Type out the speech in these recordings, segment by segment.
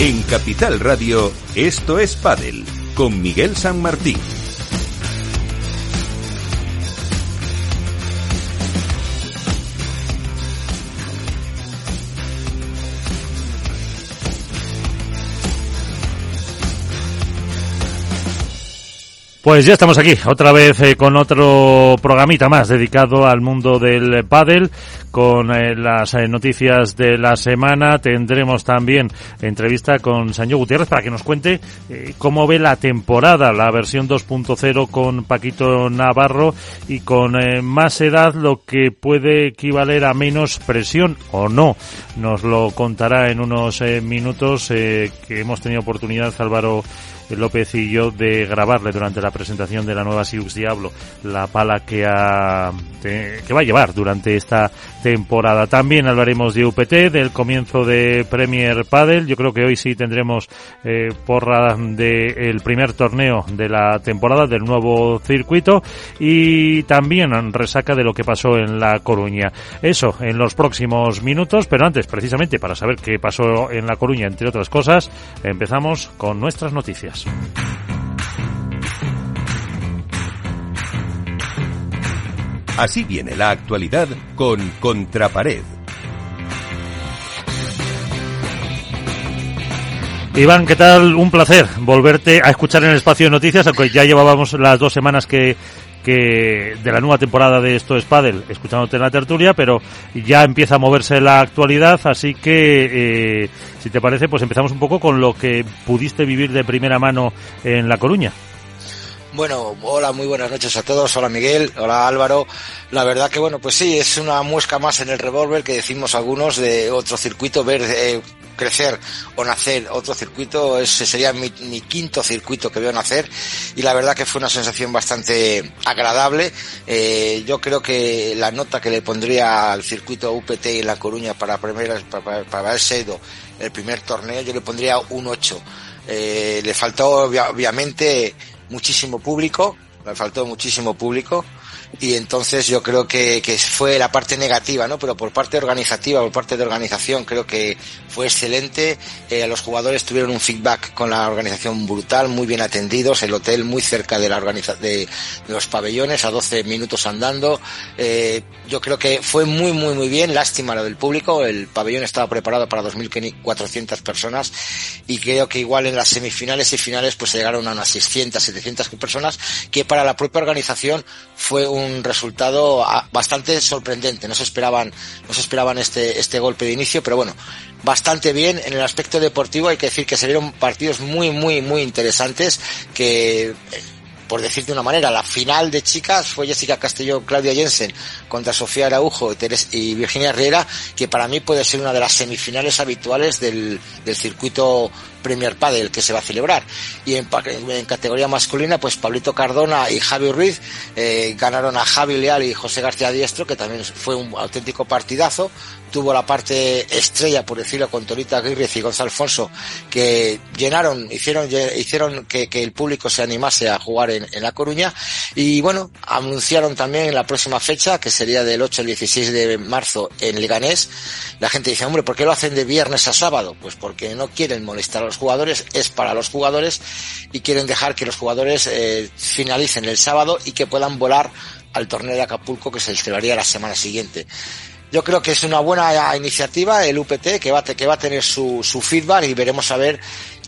En Capital Radio, esto es Padel, con Miguel San Martín. Pues ya estamos aquí, otra vez eh, con otro programita más dedicado al mundo del pádel, con eh, las eh, noticias de la semana. Tendremos también entrevista con Sancho Gutiérrez para que nos cuente cómo ve la temporada, la versión 2.0 con Paquito Navarro y con más edad, lo que puede equivaler a menos presión o no. Nos lo contará en unos minutos que hemos tenido oportunidad, Álvaro López y yo de grabarle durante la presentación de la nueva Siux Diablo la pala que, ha, que va a llevar durante esta temporada. También hablaremos de UPT, del comienzo de Premier Padel. Yo creo que hoy sí tendremos eh, porra del primer torneo de la temporada, del nuevo circuito y también resaca de lo que pasó en La Coruña. Eso en los próximos minutos, pero antes, precisamente para saber qué pasó en La Coruña, entre otras cosas, empezamos con nuestras noticias. Así viene la actualidad con Contrapared. Iván, ¿qué tal? Un placer volverte a escuchar en el espacio de noticias, aunque ya llevábamos las dos semanas que, de la nueva temporada de Esto es Padel, escuchándote en la tertulia, pero ya empieza a moverse la actualidad, así que, eh, si te parece, pues empezamos un poco con lo que pudiste vivir de primera mano en La Coruña. Bueno, hola, muy buenas noches a todos. Hola Miguel, hola Álvaro. La verdad que bueno, pues sí, es una muesca más en el revólver que decimos algunos de otro circuito, ver eh, crecer o nacer otro circuito, ese sería mi, quinto circuito que veo nacer y la verdad que fue una sensación bastante agradable. Eh, yo creo que la nota que le pondría al circuito UPT en La Coruña para, primera, para, para haber el primer torneo, yo le pondría un 8. Eh, le faltó obviamente muchísimo público, le faltó muchísimo público y entonces yo creo que, que, fue la parte negativa, ¿no? Pero por parte organizativa, por parte de organización, creo que fue excelente. Eh, los jugadores tuvieron un feedback con la organización brutal, muy bien atendidos, el hotel muy cerca de la organiza de, los pabellones, a 12 minutos andando. Eh, yo creo que fue muy, muy, muy bien. Lástima lo del público. El pabellón estaba preparado para 2.400 personas y creo que igual en las semifinales y finales pues llegaron a unas 600, 700 personas, que para la propia organización fue un un resultado ah, bastante sorprendente. No se esperaban, no se esperaban este, este golpe de inicio, pero bueno, bastante bien. En el aspecto deportivo hay que decir que se vieron partidos muy, muy, muy interesantes que, eh, por decir de una manera, la final de chicas fue Jessica Castelló, Claudia Jensen contra Sofía Araujo y Virginia Riera, que para mí puede ser una de las semifinales habituales del, del circuito Premier Padel que se va a celebrar. Y en, categoría masculina, pues Pablito Cardona y Javi Ruiz eh, ganaron a Javi Leal y José García Diestro, que también fue un auténtico partidazo. Tuvo la parte estrella, por decirlo, con Torita Aguirre y Gonzalo Alfonso, que llenaron, hicieron, hicieron que, el público se animase a jugar en, La Coruña. Y bueno, anunciaron también la próxima fecha, que sería del 8 al 16 de marzo en Leganés. La gente dice, hombre, ¿por qué lo hacen de viernes a sábado? Pues porque no quieren molestar a los jugadores, es para los jugadores y quieren dejar que los jugadores eh, finalicen el sábado y que puedan volar al torneo de Acapulco que se celebraría la semana siguiente. Yo creo que es una buena iniciativa el UPT que va, que va a tener su, su feedback y veremos a ver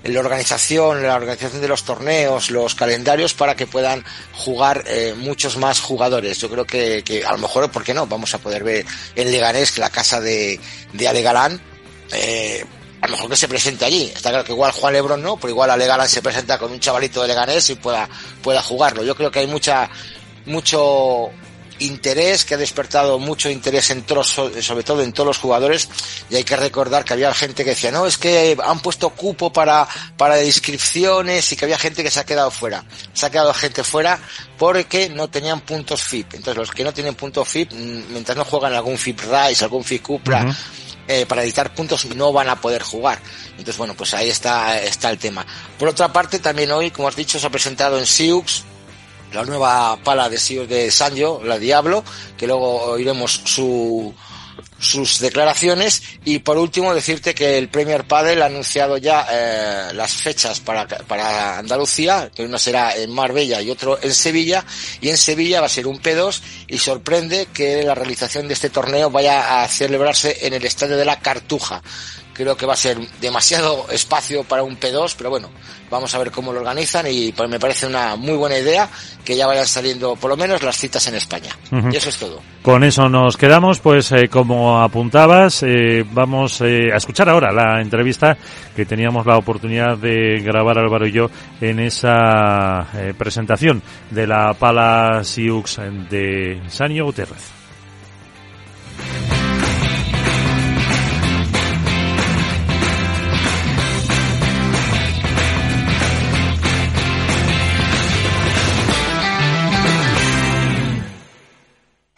la organización, la organización de los torneos, los calendarios para que puedan jugar eh, muchos más jugadores. Yo creo que, a lo mejor, ¿por qué no? Vamos a poder ver en Leganés, la casa de, de Ale Galán, eh, a lo mejor que se presente allí. Está claro que igual Juan Lebron no, pero igual Alegarán se presenta con un chavalito de Leganés y pueda, pueda jugarlo. Yo creo que hay mucha, mucho interés, que ha despertado mucho interés en todos, sobre todo en todos los jugadores, y hay que recordar que había gente que decía, no, es que han puesto cupo para, para inscripciones y que había gente que se ha quedado fuera. Se ha quedado gente fuera porque no tenían puntos FIP. Entonces los que no tienen puntos FIP, mm, mientras no juegan algún FIP Rise, algún FIP Cupra, eh, para editar puntos no van a poder jugar. Entonces, bueno, pues ahí está, está el tema. Por otra parte, también hoy, como has dicho, se ha presentado en Siux la nueva pala de de Sanjo, la Diablo, que luego oiremos su, sus declaraciones. Y por último decirte que el Premier Padel ha anunciado ya eh, las fechas para, para Andalucía, que uno será en Marbella y otro en Sevilla. Y en Sevilla va a ser un P2 y sorprende que la realización de este torneo vaya a celebrarse en el estadio de la Cartuja creo que va a ser demasiado espacio para un P2, pero bueno, vamos a ver cómo lo organizan y pues me parece una muy buena idea que ya vayan saliendo por lo menos las citas en España. Y eso es todo. Con eso nos quedamos, pues eh, como apuntabas, eh, vamos eh, a escuchar ahora la entrevista que teníamos la oportunidad de grabar Álvaro y yo en esa presentación de la Pala Siux de Sanio Gutiérrez.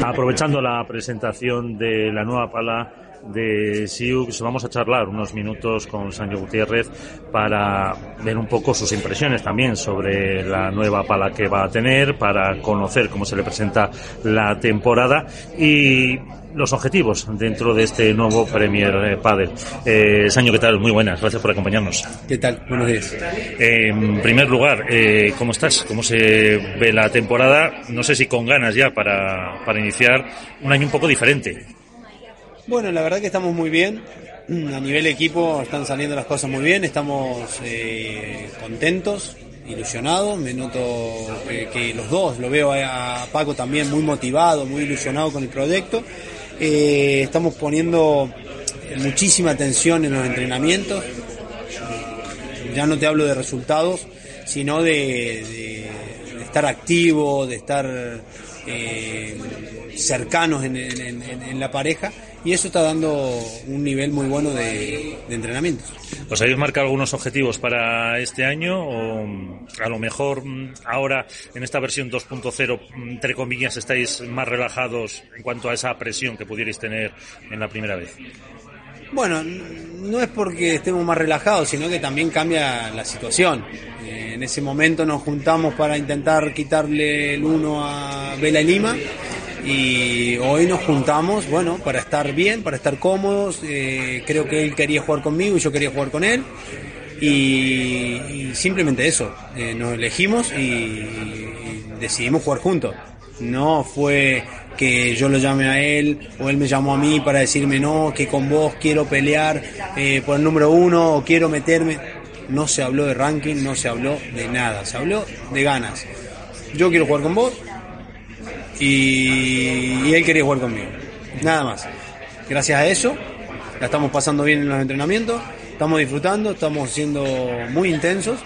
Aprovechando la presentación de la nueva pala de Siux, vamos a charlar unos minutos con Sancho Gutiérrez para ver un poco sus impresiones también sobre la nueva pala que va a tener, para conocer cómo se le presenta la temporada y los objetivos dentro de este nuevo Premier eh, Padel. Eh, Saño, ¿qué tal? Muy buenas, gracias por acompañarnos. ¿Qué tal? Buenos días. Eh, en primer lugar, eh, ¿cómo estás? ¿Cómo se ve la temporada? No sé si con ganas ya para, para iniciar un año un poco diferente. Bueno, la verdad que estamos muy bien. A nivel equipo están saliendo las cosas muy bien, estamos eh, contentos, ilusionados. Me noto que, los dos, lo veo a Paco también muy motivado, muy ilusionado con el proyecto. Eh, estamos poniendo muchísima atención en los entrenamientos. Ya no te hablo de resultados, sino de, de- de estar activo, de estar eh, cercanos en, la pareja. Y eso está dando un nivel muy bueno de, de entrenamientos. ¿Os habéis marcado algunos objetivos para este año o mm, a lo mejor mm, ahora en esta versión 2.0, mm, entre comillas, estáis más relajados en cuanto a esa presión que pudierais tener en la primera vez? Bueno, no es porque estemos más relajados, sino que también cambia la situación. Eh, en ese momento nos juntamos para intentar quitarle el uno a Vela y Lima y hoy nos juntamos, bueno, para estar bien, para estar cómodos. Eh, creo que él quería jugar conmigo y yo quería jugar con él. Y, simplemente eso, eh, nos elegimos y decidimos jugar juntos. No fue que yo lo llame a él o él me llamó a mí para decirme no, que con vos quiero pelear eh, por el número uno o quiero meterme. No se habló de ranking, no se habló de nada, se habló de ganas. Yo quiero jugar con vos y, y él quería jugar conmigo. Nada más. Gracias a eso, la estamos pasando bien en los entrenamientos, estamos disfrutando, estamos siendo muy intensos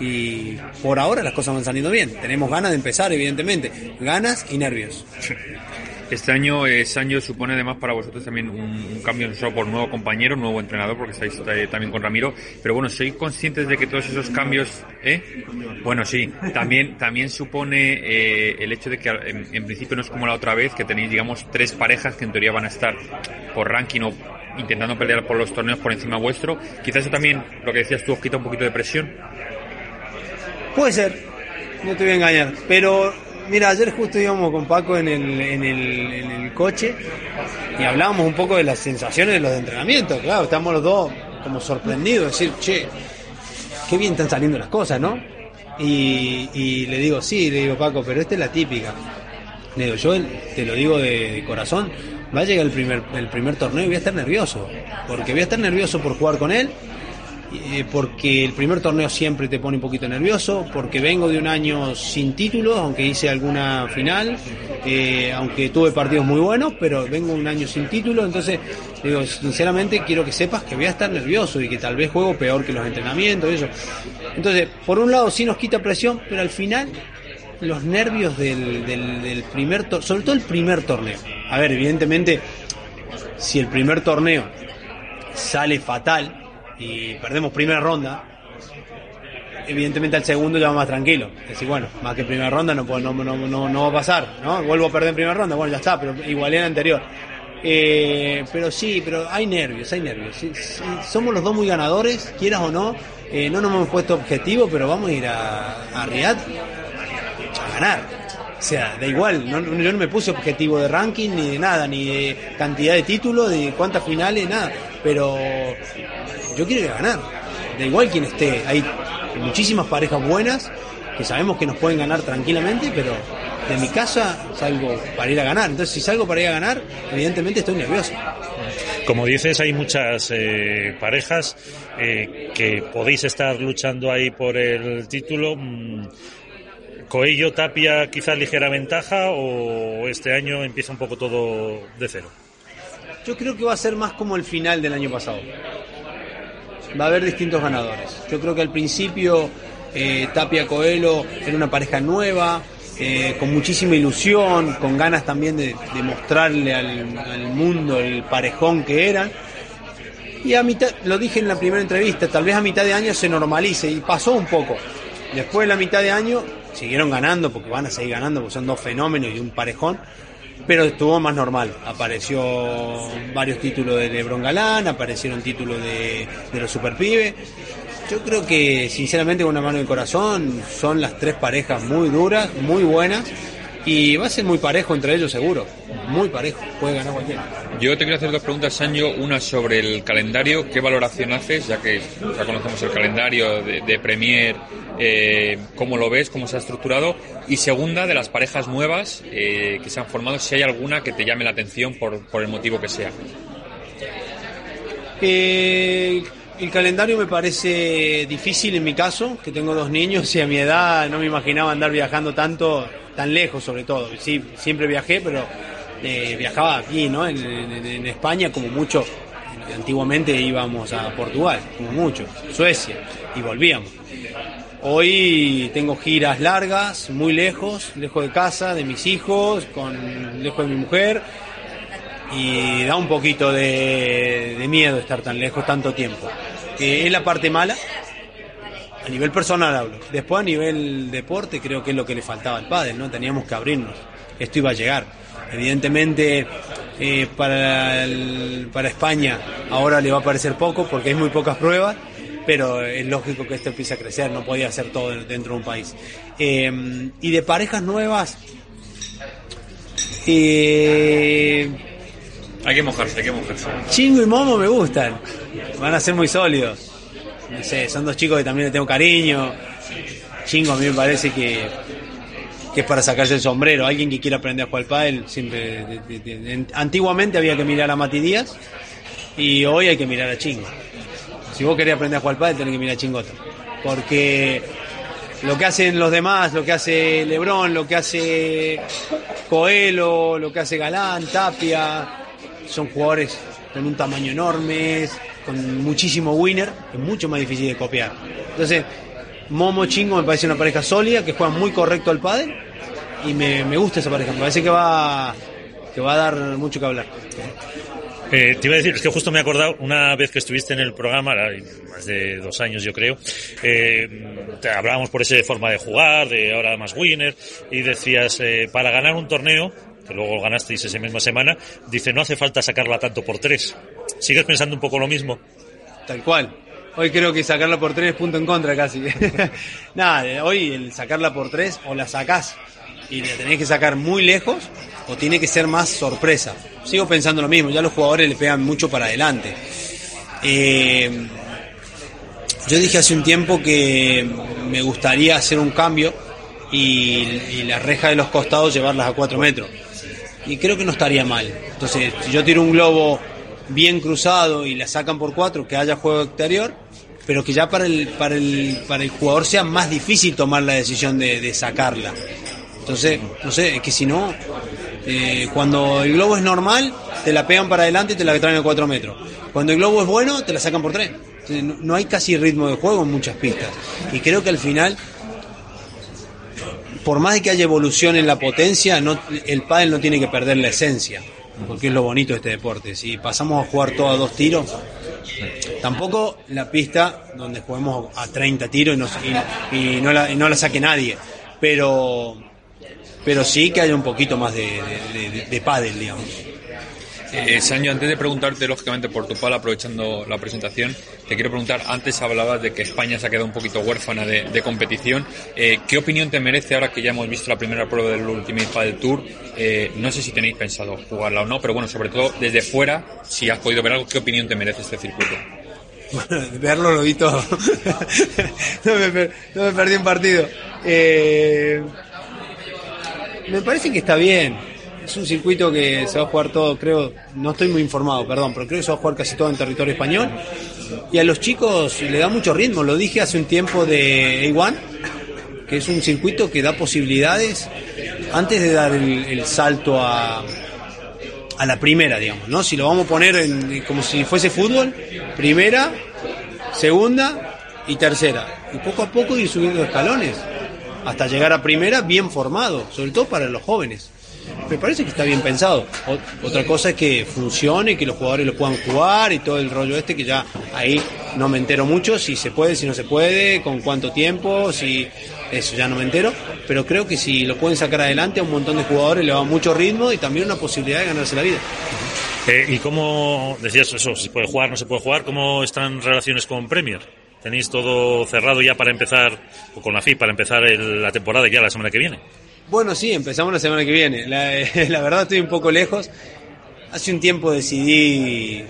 y por ahora las cosas van saliendo bien. Tenemos ganas de empezar, evidentemente. Ganas y nervios. Este año es año supone además para vosotros también un, un cambio no por nuevo compañero, nuevo entrenador, porque estáis eh, también con Ramiro, pero bueno, ¿sois conscientes de que todos esos cambios, eh? Bueno, sí, también, también supone eh, el hecho de que en, en principio no es como la otra vez, que tenéis, digamos, tres parejas que en teoría van a estar por ranking o intentando pelear por los torneos por encima vuestro. Quizás eso también, lo que decías tú, os quita un poquito de presión. Puede ser, no te voy a engañar, pero mira, ayer justo íbamos con Paco en el, en el, en el coche y hablábamos un poco de las sensaciones de los entrenamientos, claro, estamos los dos como sorprendidos, decir, che, qué bien están saliendo las cosas, ¿no? Y, y le digo, sí, le digo, Paco, pero esta es la típica. Le digo, yo te lo digo de, de corazón, va a llegar el primer, el primer torneo y voy a estar nervioso, porque voy a estar nervioso por jugar con él, eh, porque el primer torneo siempre te pone un poquito nervioso, porque vengo de un año sin títulos, aunque hice alguna final, eh, aunque tuve partidos muy buenos, pero vengo un año sin título, entonces digo, sinceramente quiero que sepas que voy a estar nervioso y que tal vez juego peor que los entrenamientos y eso. Entonces, por un lado sí nos quita presión, pero al final los nervios del, del, del primer torneo, sobre todo el primer torneo. A ver, evidentemente, si el primer torneo sale fatal y perdemos primera ronda, evidentemente al segundo ya va más tranquilo. Decir, bueno, más que primera ronda no, puedo- no, no, no, no va a pasar, ¿no? Vuelvo a perder en primera ronda, bueno, ya está, pero igualé en la anterior. Eh, pero sí, pero hay nervios, hay nervios. Somos los dos muy ganadores, quieras o no. Eh, no nos hemos puesto objetivo, pero vamos a ir a, a Riyadh a ganar. O sea, da igual, yo no me puse objetivo de ranking ni de nada, ni de cantidad de títulos, de cuántas finales, nada. Pero yo quiero ganar. Da igual quien esté. Hay muchísimas parejas buenas que sabemos que nos pueden ganar tranquilamente, pero de mi casa salgo para ir a ganar. Entonces, si salgo para ir a ganar, evidentemente estoy nervioso. Como dices, hay muchas eh, parejas eh, que podéis estar luchando ahí por el título. Mm, Coello, Tapia, quizás ligera ventaja o este año empieza un poco todo de cero. Yo creo que va a ser más como el final del año pasado. Va a haber distintos ganadores. Yo creo que al principio eh, Tapia Coelho era una pareja nueva, eh, con muchísima ilusión, con ganas también de, mostrarle al, al, mundo el parejón que eran. Y a mitad, lo dije en la primera entrevista, tal vez a mitad de año se normalice y pasó un poco. Después de la mitad de año siguieron ganando porque van a seguir ganando porque son dos fenómenos y un parejón, pero estuvo más normal. Apareció varios títulos de Lebron Galán, aparecieron títulos de, de los Super Pibes. Yo creo que, sinceramente, con una mano del corazón, son las tres parejas muy duras, muy buenas. Y va a ser muy parejo entre ellos, seguro. Muy parejo. Puede ganar cualquiera. Yo te quiero hacer dos preguntas, Sancho. Una sobre el calendario. ¿Qué valoración haces? Ya que ya conocemos el calendario de, Premier. Eh, ¿Cómo lo ves? ¿Cómo se ha estructurado? Y segunda, de las parejas nuevas eh, que se han formado, si hay alguna que te llame la atención por, por el motivo que sea. Eh, el calendario me parece difícil en mi caso, que tengo dos niños y a mi edad no me imaginaba andar viajando tanto, tan lejos sobre todo. Sí, siempre viajé, pero eh, viajaba aquí, ¿no? En, España como mucho. Antiguamente íbamos a Portugal, como mucho, Suecia, y volvíamos. Hoy tengo giras largas, muy lejos, lejos de casa, de mis hijos, con lejos de mi mujer, y da un poquito de, miedo estar tan lejos tanto tiempo. es la parte mala, a nivel personal hablo. Después a nivel deporte creo que es lo que le faltaba al padre, ¿no? Teníamos que abrirnos. Esto iba a llegar. Evidentemente eh, para, para España ahora le va a parecer poco porque hay muy pocas pruebas, pero es lógico que esto empiece a crecer, no podía ser todo dentro de un país. Eh, y de parejas nuevas, eh, hay que mojarse, hay que mojarse. Chingo y Momo me gustan. Van a ser muy sólidos. No sé, son dos chicos que también le tengo cariño. Chingo a mí me parece que, es para sacarse el sombrero. Alguien que quiera aprender a jugar al pádel, siempre... antiguamente había que mirar a Mati Díaz y hoy hay que mirar a Chingo. Si vos querés aprender a jugar al pádel, tenés que mirar a Chingoto. Porque lo que hacen los demás, lo que hace Lebrón, lo que hace Coelho, lo que hace Galán, Tapia, son jugadores con un tamaño enorme, con muchísimo winner, es mucho más difícil de copiar. Entonces, Momo Chingo me parece una pareja sólida, que juega muy correcto al pádel, y me, gusta esa pareja, me parece que va, que va a dar mucho que hablar. Eh, te iba a decir, es que justo me he acordado, una vez que estuviste en el programa, más de dos años yo creo, eh, hablábamos por esa forma de jugar, de ahora más winner, y decías, eh, para ganar un torneo, que luego ganasteis esa misma semana, dice no hace falta sacarla tanto por tres. ¿Sigues pensando un poco lo mismo? Tal cual. Hoy creo que sacarla por tres es punto en contra casi. Nada, hoy el sacarla por tres o la sacás y la tenés que sacar muy lejos o tiene que ser más sorpresa. Sigo pensando lo mismo, ya los jugadores le pegan mucho para adelante. Eh, yo dije hace un tiempo que me gustaría hacer un cambio y, y las rejas de los costados llevarlas a cuatro metros y creo que no estaría mal. Entonces, si yo tiro un globo bien cruzado y la sacan por cuatro, que haya juego exterior, pero que ya para el, para el, para el jugador sea más difícil tomar la decisión de, sacarla. Entonces, no sé, es que si no, eh, cuando el globo es normal, te la pegan para adelante y te la traen a cuatro metros. Cuando el globo es bueno, te la sacan por tres. no hay casi ritmo de juego en muchas pistas. Y creo que al final por más de que haya evolución en la potencia, no, el pádel no tiene que perder la esencia, porque es lo bonito de este deporte. Si pasamos a jugar todo a dos tiros, tampoco la pista donde juguemos a 30 tiros y no, la, saque nadie, pero, pero sí que haya un poquito más de, de, pádel, digamos. Eh, Sancho, antes de preguntarte, lógicamente, por tu pala, aprovechando la presentación, te quiero preguntar, antes hablabas de que España se ha quedado un poquito huérfana de, competición. Eh, ¿Qué opinión te merece ahora que ya hemos visto la primera prueba del Ultimate Padel Tour? Eh, no sé si tenéis pensado jugarla o no, pero bueno, sobre todo desde fuera, si has podido ver algo, ¿qué opinión te merece este circuito? Bueno, verlo lo vi todo. no, me, no, me, perdí un partido. Eh, me parece que está bien es un circuito que se va a jugar todo, creo, no estoy muy informado, perdón, pero creo que se va a jugar casi todo en territorio español. Y a los chicos le da mucho ritmo, lo dije hace un tiempo de A1, que es un circuito que da posibilidades antes de dar el, salto a, a la primera, digamos, ¿no? Si lo vamos a poner en, como si fuese fútbol, primera, segunda y tercera. Y poco a poco ir subiendo escalones hasta llegar a primera bien formado, sobre todo para los jóvenes me parece que está bien pensado. otra cosa es que funcione, que los jugadores lo puedan jugar y todo el rollo este que ya ahí no me entero mucho, si se puede, si no se puede, con cuánto tiempo, si eso ya no me entero, pero creo que si lo pueden sacar adelante a un montón de jugadores le va mucho ritmo y también una posibilidad de ganarse la vida. Eh, ¿Y cómo, decías eso, si se puede jugar, no se puede jugar, cómo están relaciones con Premier? ¿Tenéis todo cerrado ya para empezar, o con la FI, para empezar la temporada ya la semana que viene? Bueno, sí, empezamos la semana que viene. La, verdad estoy un poco lejos. Hace un tiempo decidí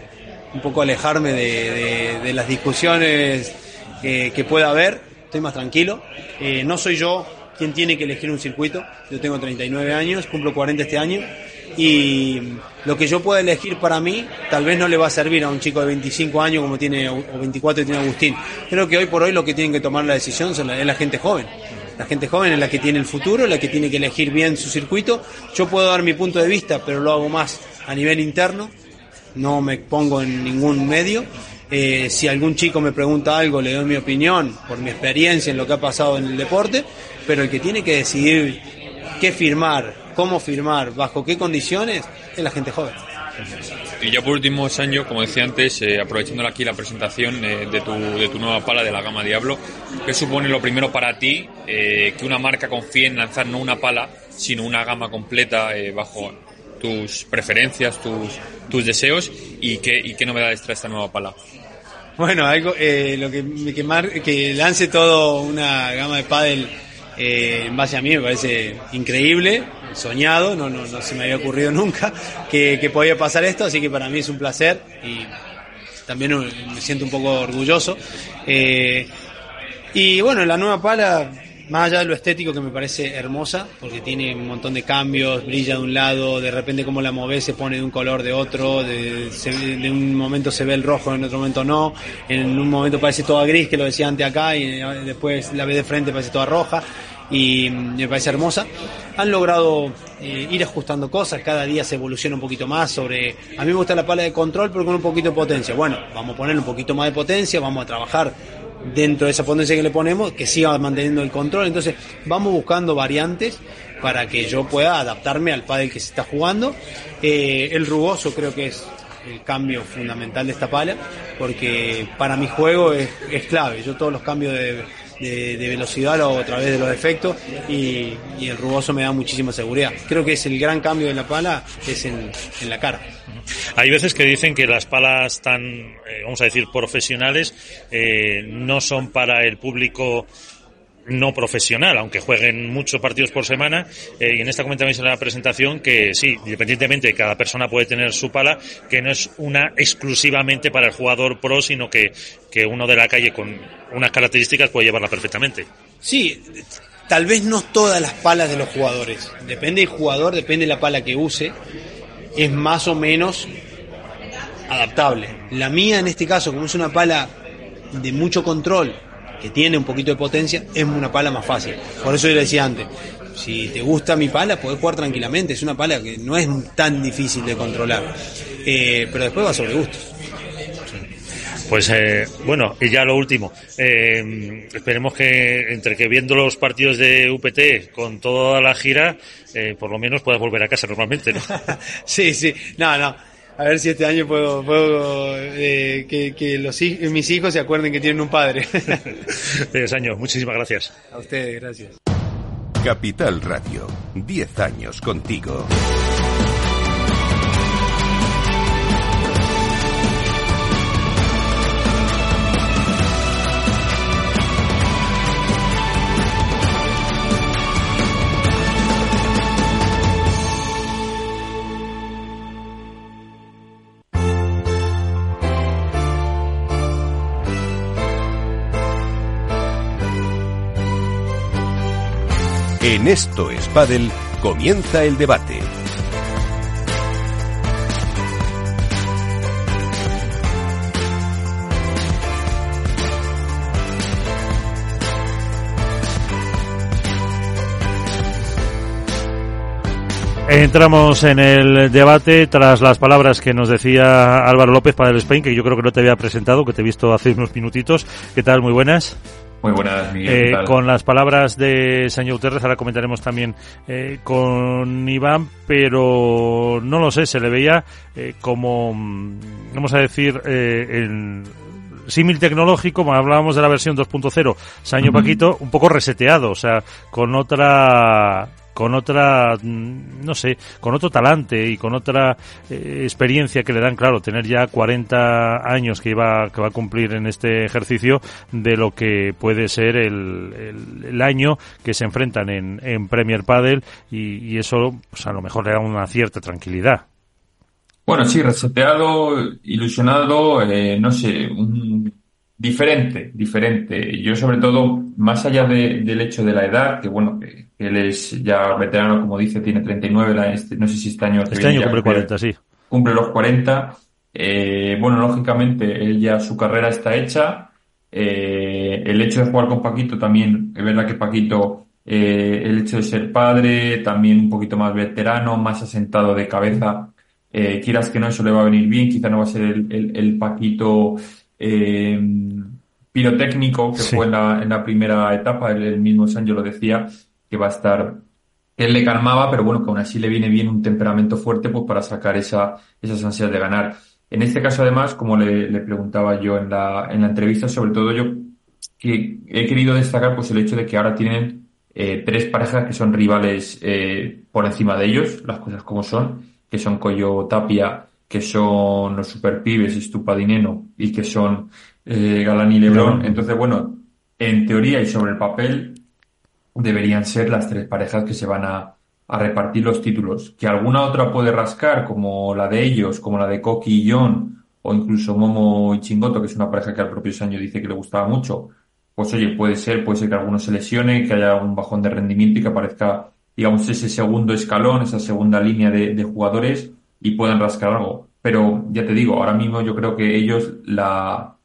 un poco alejarme de, las discusiones que, pueda haber. Estoy más tranquilo. Eh, no soy yo quien tiene que elegir un circuito. Yo tengo 39 años, cumplo 40 este año. Y lo que yo pueda elegir para mí tal vez no le va a servir a un chico de 25 años como tiene o 24 que tiene Agustín. Creo que hoy por hoy lo que tienen que tomar la decisión es la gente joven. La gente joven es la que tiene el futuro, la que tiene que elegir bien su circuito. Yo puedo dar mi punto de vista, pero lo hago más a nivel interno, no me pongo en ningún medio. Eh, si algún chico me pregunta algo, le doy mi opinión por mi experiencia en lo que ha pasado en el deporte, pero el que tiene que decidir qué firmar, cómo firmar, bajo qué condiciones, es la gente joven. Y ya por último, Sancho, como decía antes, eh, aprovechando aquí la presentación eh, de, tu, de tu nueva pala de la gama Diablo, ¿qué supone lo primero para ti eh, que una marca confíe en lanzar no una pala, sino una gama completa bajo tus preferencias, tus, tus deseos y qué, y qué novedades trae esta nueva pala? Bueno, algo, lo que, que, que lance todo una gama de pádel eh, en base a mí me parece increíble, soñado, no, no, no se me había ocurrido nunca que, que, podía pasar esto, así que para mí es un placer y también me siento un poco orgulloso. Eh, y bueno, la nueva pala, más allá de lo estético que me parece hermosa, porque tiene un montón de cambios, brilla de un lado, de repente como la mueve se pone de un color de otro, de, de, un momento se ve el rojo, en otro momento no, en un momento parece toda gris, que lo decía antes acá, y después la ve de frente parece toda roja y me parece hermosa. Han logrado eh, ir ajustando cosas, cada día se evoluciona un poquito más sobre... A mí me gusta la pala de control, pero con un poquito de potencia. Bueno, vamos a poner un poquito más de potencia, vamos a trabajar dentro de esa potencia que le ponemos, que siga manteniendo el control. Entonces, vamos buscando variantes para que yo pueda adaptarme al pádel que se está jugando. Eh, el rugoso creo que es el cambio fundamental de esta pala, porque para mi juego es, es clave. Yo todos los cambios de de, velocidad o a través de los efectos y, el rugoso me da muchísima seguridad. Creo que es el gran cambio de la pala, es en, la cara. Hay veces que dicen que las palas tan, eh, vamos a decir, profesionales eh, no son para el público no profesional, aunque jueguen muchos partidos por semana. Eh, y en esta comentáis en la presentación que sí, independientemente de cada persona puede tener su pala, que no es una exclusivamente para el jugador pro, sino que, que uno de la calle con unas características puede llevarla perfectamente. Sí, tal vez no todas las palas de los jugadores. Depende del jugador, depende de la pala que use. Es más o menos adaptable. La mía en este caso, como es una pala de mucho control, que tiene un poquito de potencia, es una pala más fácil. Por eso yo le decía antes, si te gusta mi pala, podés jugar tranquilamente. Es una pala que no es tan difícil de controlar. Eh, pero después va sobre gustos. Pues eh, bueno, y ya lo último. Eh, esperemos que entre que viendo los partidos de UPT con toda la gira, por lo menos puedas volver a casa normalmente, ¿no? sí, sí. No, no a ver si este año puedo, puedo eh, que, los, mis hijos se acuerden que tienen un padre. Diez años, muchísimas gracias. A ustedes, gracias. Capital Radio, 10 años contigo. En Esto es Padel comienza el debate. Entramos en el debate tras las palabras que nos decía Álvaro López para el Spain, que yo creo que no te había presentado, que te he visto hace unos minutitos. ¿Qué tal? Muy buenas. Muy buenas, Miguel. Eh, con las palabras de señor Guterres, ahora comentaremos también eh, con Iván, pero no lo sé, se le veía eh, como, mm, vamos a decir, en símil tecnológico, hablábamos de la versión 2.0, Saño Paquito, un poco reseteado, o sea, con otra con otra, mm, no sé, con otro talante y con otra eh, experiencia que le dan, claro, tener ya 40 años que, iba, que va a cumplir en este ejercicio de lo que puede ser el, el, año que se enfrentan en, en Premier Padel y, y eso pues a lo mejor le da una cierta tranquilidad. Bueno, sí, reseteado, ilusionado, eh, no sé, un Diferente, diferente. Yo sobre todo, más allá de, del hecho de la edad, que bueno, que, él es ya veterano, como dice, tiene 39, este, no sé si este año... Este año cumple 40, sí. Cumple los 40. Eh, bueno, lógicamente, él ya su carrera está hecha. Eh, el hecho de jugar con Paquito también, es verdad que Paquito, eh, el hecho de ser padre, también un poquito más veterano, más asentado de cabeza, eh, quieras que no, eso le va a venir bien, quizá no va a ser el, el, el Paquito eh, pirotécnico que fue en la, en la, primera etapa, el, mismo Sancho lo decía, que va a estar, él le calmaba, pero bueno, que aún así le viene bien un temperamento fuerte pues para sacar esa, esas ansias de ganar. En este caso, además, como le, le preguntaba yo en la, en la entrevista, sobre todo yo que he querido destacar pues el hecho de que ahora tienen eh, tres parejas que son rivales eh, por encima de ellos, las cosas como son, que son Coyo Tapia que son los super pibes, Estupadineno y que son eh, Galán y Lebron. Entonces, bueno, en teoría y sobre el papel deberían ser las tres parejas que se van a, a repartir los títulos. Que alguna otra puede rascar, como la de ellos, como la de Koki y John, o incluso Momo y Chingoto, que es una pareja que al propio Sanyo dice que le gustaba mucho. Pues oye, puede ser, puede ser que alguno se lesione, que haya un bajón de rendimiento y que aparezca, digamos, ese segundo escalón, esa segunda línea de, de jugadores y puedan rascar algo. Pero ya te digo, ahora mismo yo creo que ellos la,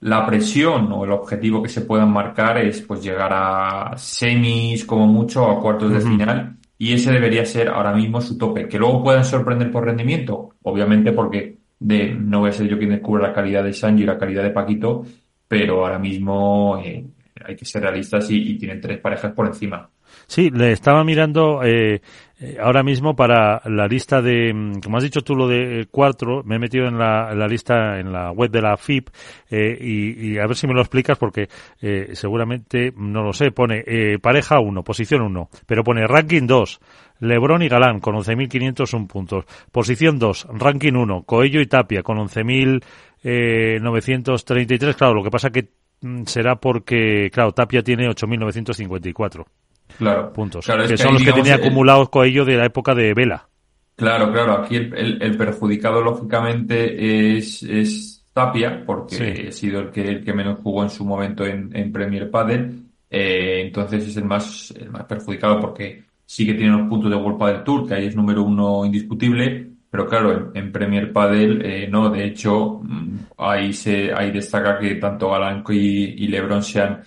la presión o el objetivo que se puedan marcar es pues llegar a semis como mucho a cuartos de final y ese debería ser ahora mismo su tope. Que luego puedan sorprender por rendimiento, obviamente porque de, no voy a ser yo quien descubra la calidad de Sanji y la calidad de Paquito, pero ahora mismo eh, hay que ser realistas y, y tienen tres parejas por encima. Sí, le estaba mirando eh, eh, ahora mismo para la lista de, mm, como has dicho tú lo de cuatro, me he metido en la, lista, en la web de la FIP, eh, y, a ver si me lo explicas porque eh, seguramente no lo sé. Pone eh, pareja 1, posición 1, pero pone ranking 2. Lebron y Galán con 11.501 puntos. Posición 2, ranking 1, Coello y Tapia con 11.933. Claro, lo que pasa que mm, será porque, claro, Tapia tiene 8.954 claro, puntos, claro, que, que son ahí, los que digamos, tenía el- acumulados Coello de la época de Vela. Claro, claro, aquí el, el- el perjudicado lógicamente es, es Tapia, porque Sí. ha sido el que, el que menos jugó en su momento en, en Premier Padel, eh, entonces es el más, el más perjudicado porque sí que tiene los puntos de World Padel Tour, que ahí es número uno indiscutible, pero claro, en, en Premier Padel eh, no, de hecho, mm, ahí se, ahí destaca que tanto Galanco y, y Lebron sean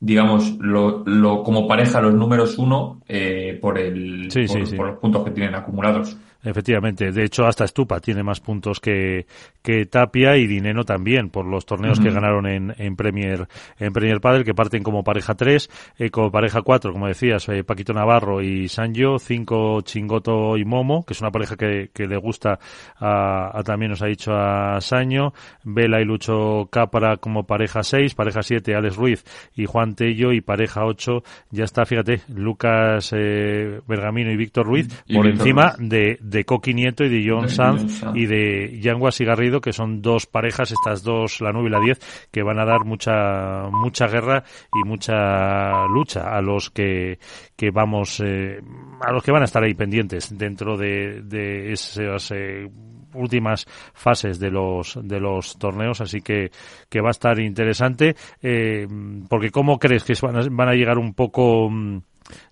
digamos, lo, lo, como pareja los números uno eh, por el Sí, por, sí, sí. por los puntos que tienen acumulados. Efectivamente, de hecho hasta Stupa tiene más puntos que, que Tapia y Dineno también por los torneos que ganaron en, en Premier en Premier Padel que parten como pareja 3, eh, como pareja 4, como decías, eh, Paquito Navarro y Sanjo, 5 Chingoto y Momo, que es una pareja que, que le gusta a, a también nos ha dicho a Saño, Vela y Lucho Cápara como pareja 6, pareja 7 Alex Ruiz y Juan Tello y pareja 8 ya está, fíjate, Lucas eh, Bergamino y Víctor Ruiz Y por Víctor encima Ruiz. de, de Coqui Nieto y de John Sanz y de y Garrido, que son dos parejas, estas dos, la 9 y la 10, que van a dar mucha, mucha guerra y mucha lucha a los que, que vamos, eh, a los que van a estar ahí pendientes dentro de, de esas, eh, últimas fases de los de los torneos. Así que que va a estar interesante. Eh, porque cómo crees que van a, van a llegar un poco mm,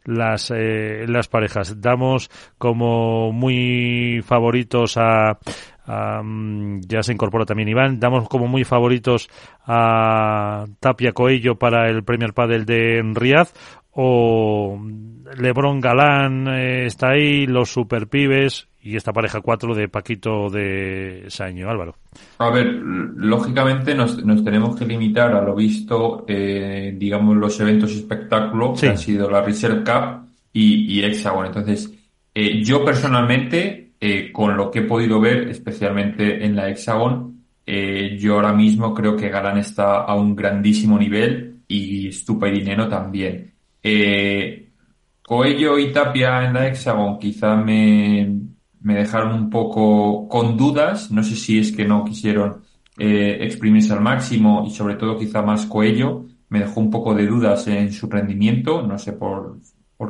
las, eh, las parejas. Damos como muy favoritos a, mm, ya se incorpora también Iván, damos como muy favoritos a Tapia Coello para el Premier Padel de Riad o Lebron Galán eh, está ahí, los super pibes y esta pareja 4 de Paquito de Saño. Álvaro. A ver, lógicamente nos, tenemos que limitar a lo visto, eh, digamos, los eventos espectáculos que han sido la Reserve Cup y, y Hexagon. Entonces, eh, yo personalmente, eh, con lo que he podido ver, especialmente en la Hexagon, yo ahora mismo creo que Galán está a un grandísimo nivel y Stupa y Dinero también. Coello y Tapia en la Hexagon quizá me, me dejaron un poco con dudas. No sé si es que no quisieron eh, exprimirse al máximo y sobre todo quizá más Coello. Me dejó un poco de dudas en su rendimiento. No sé por,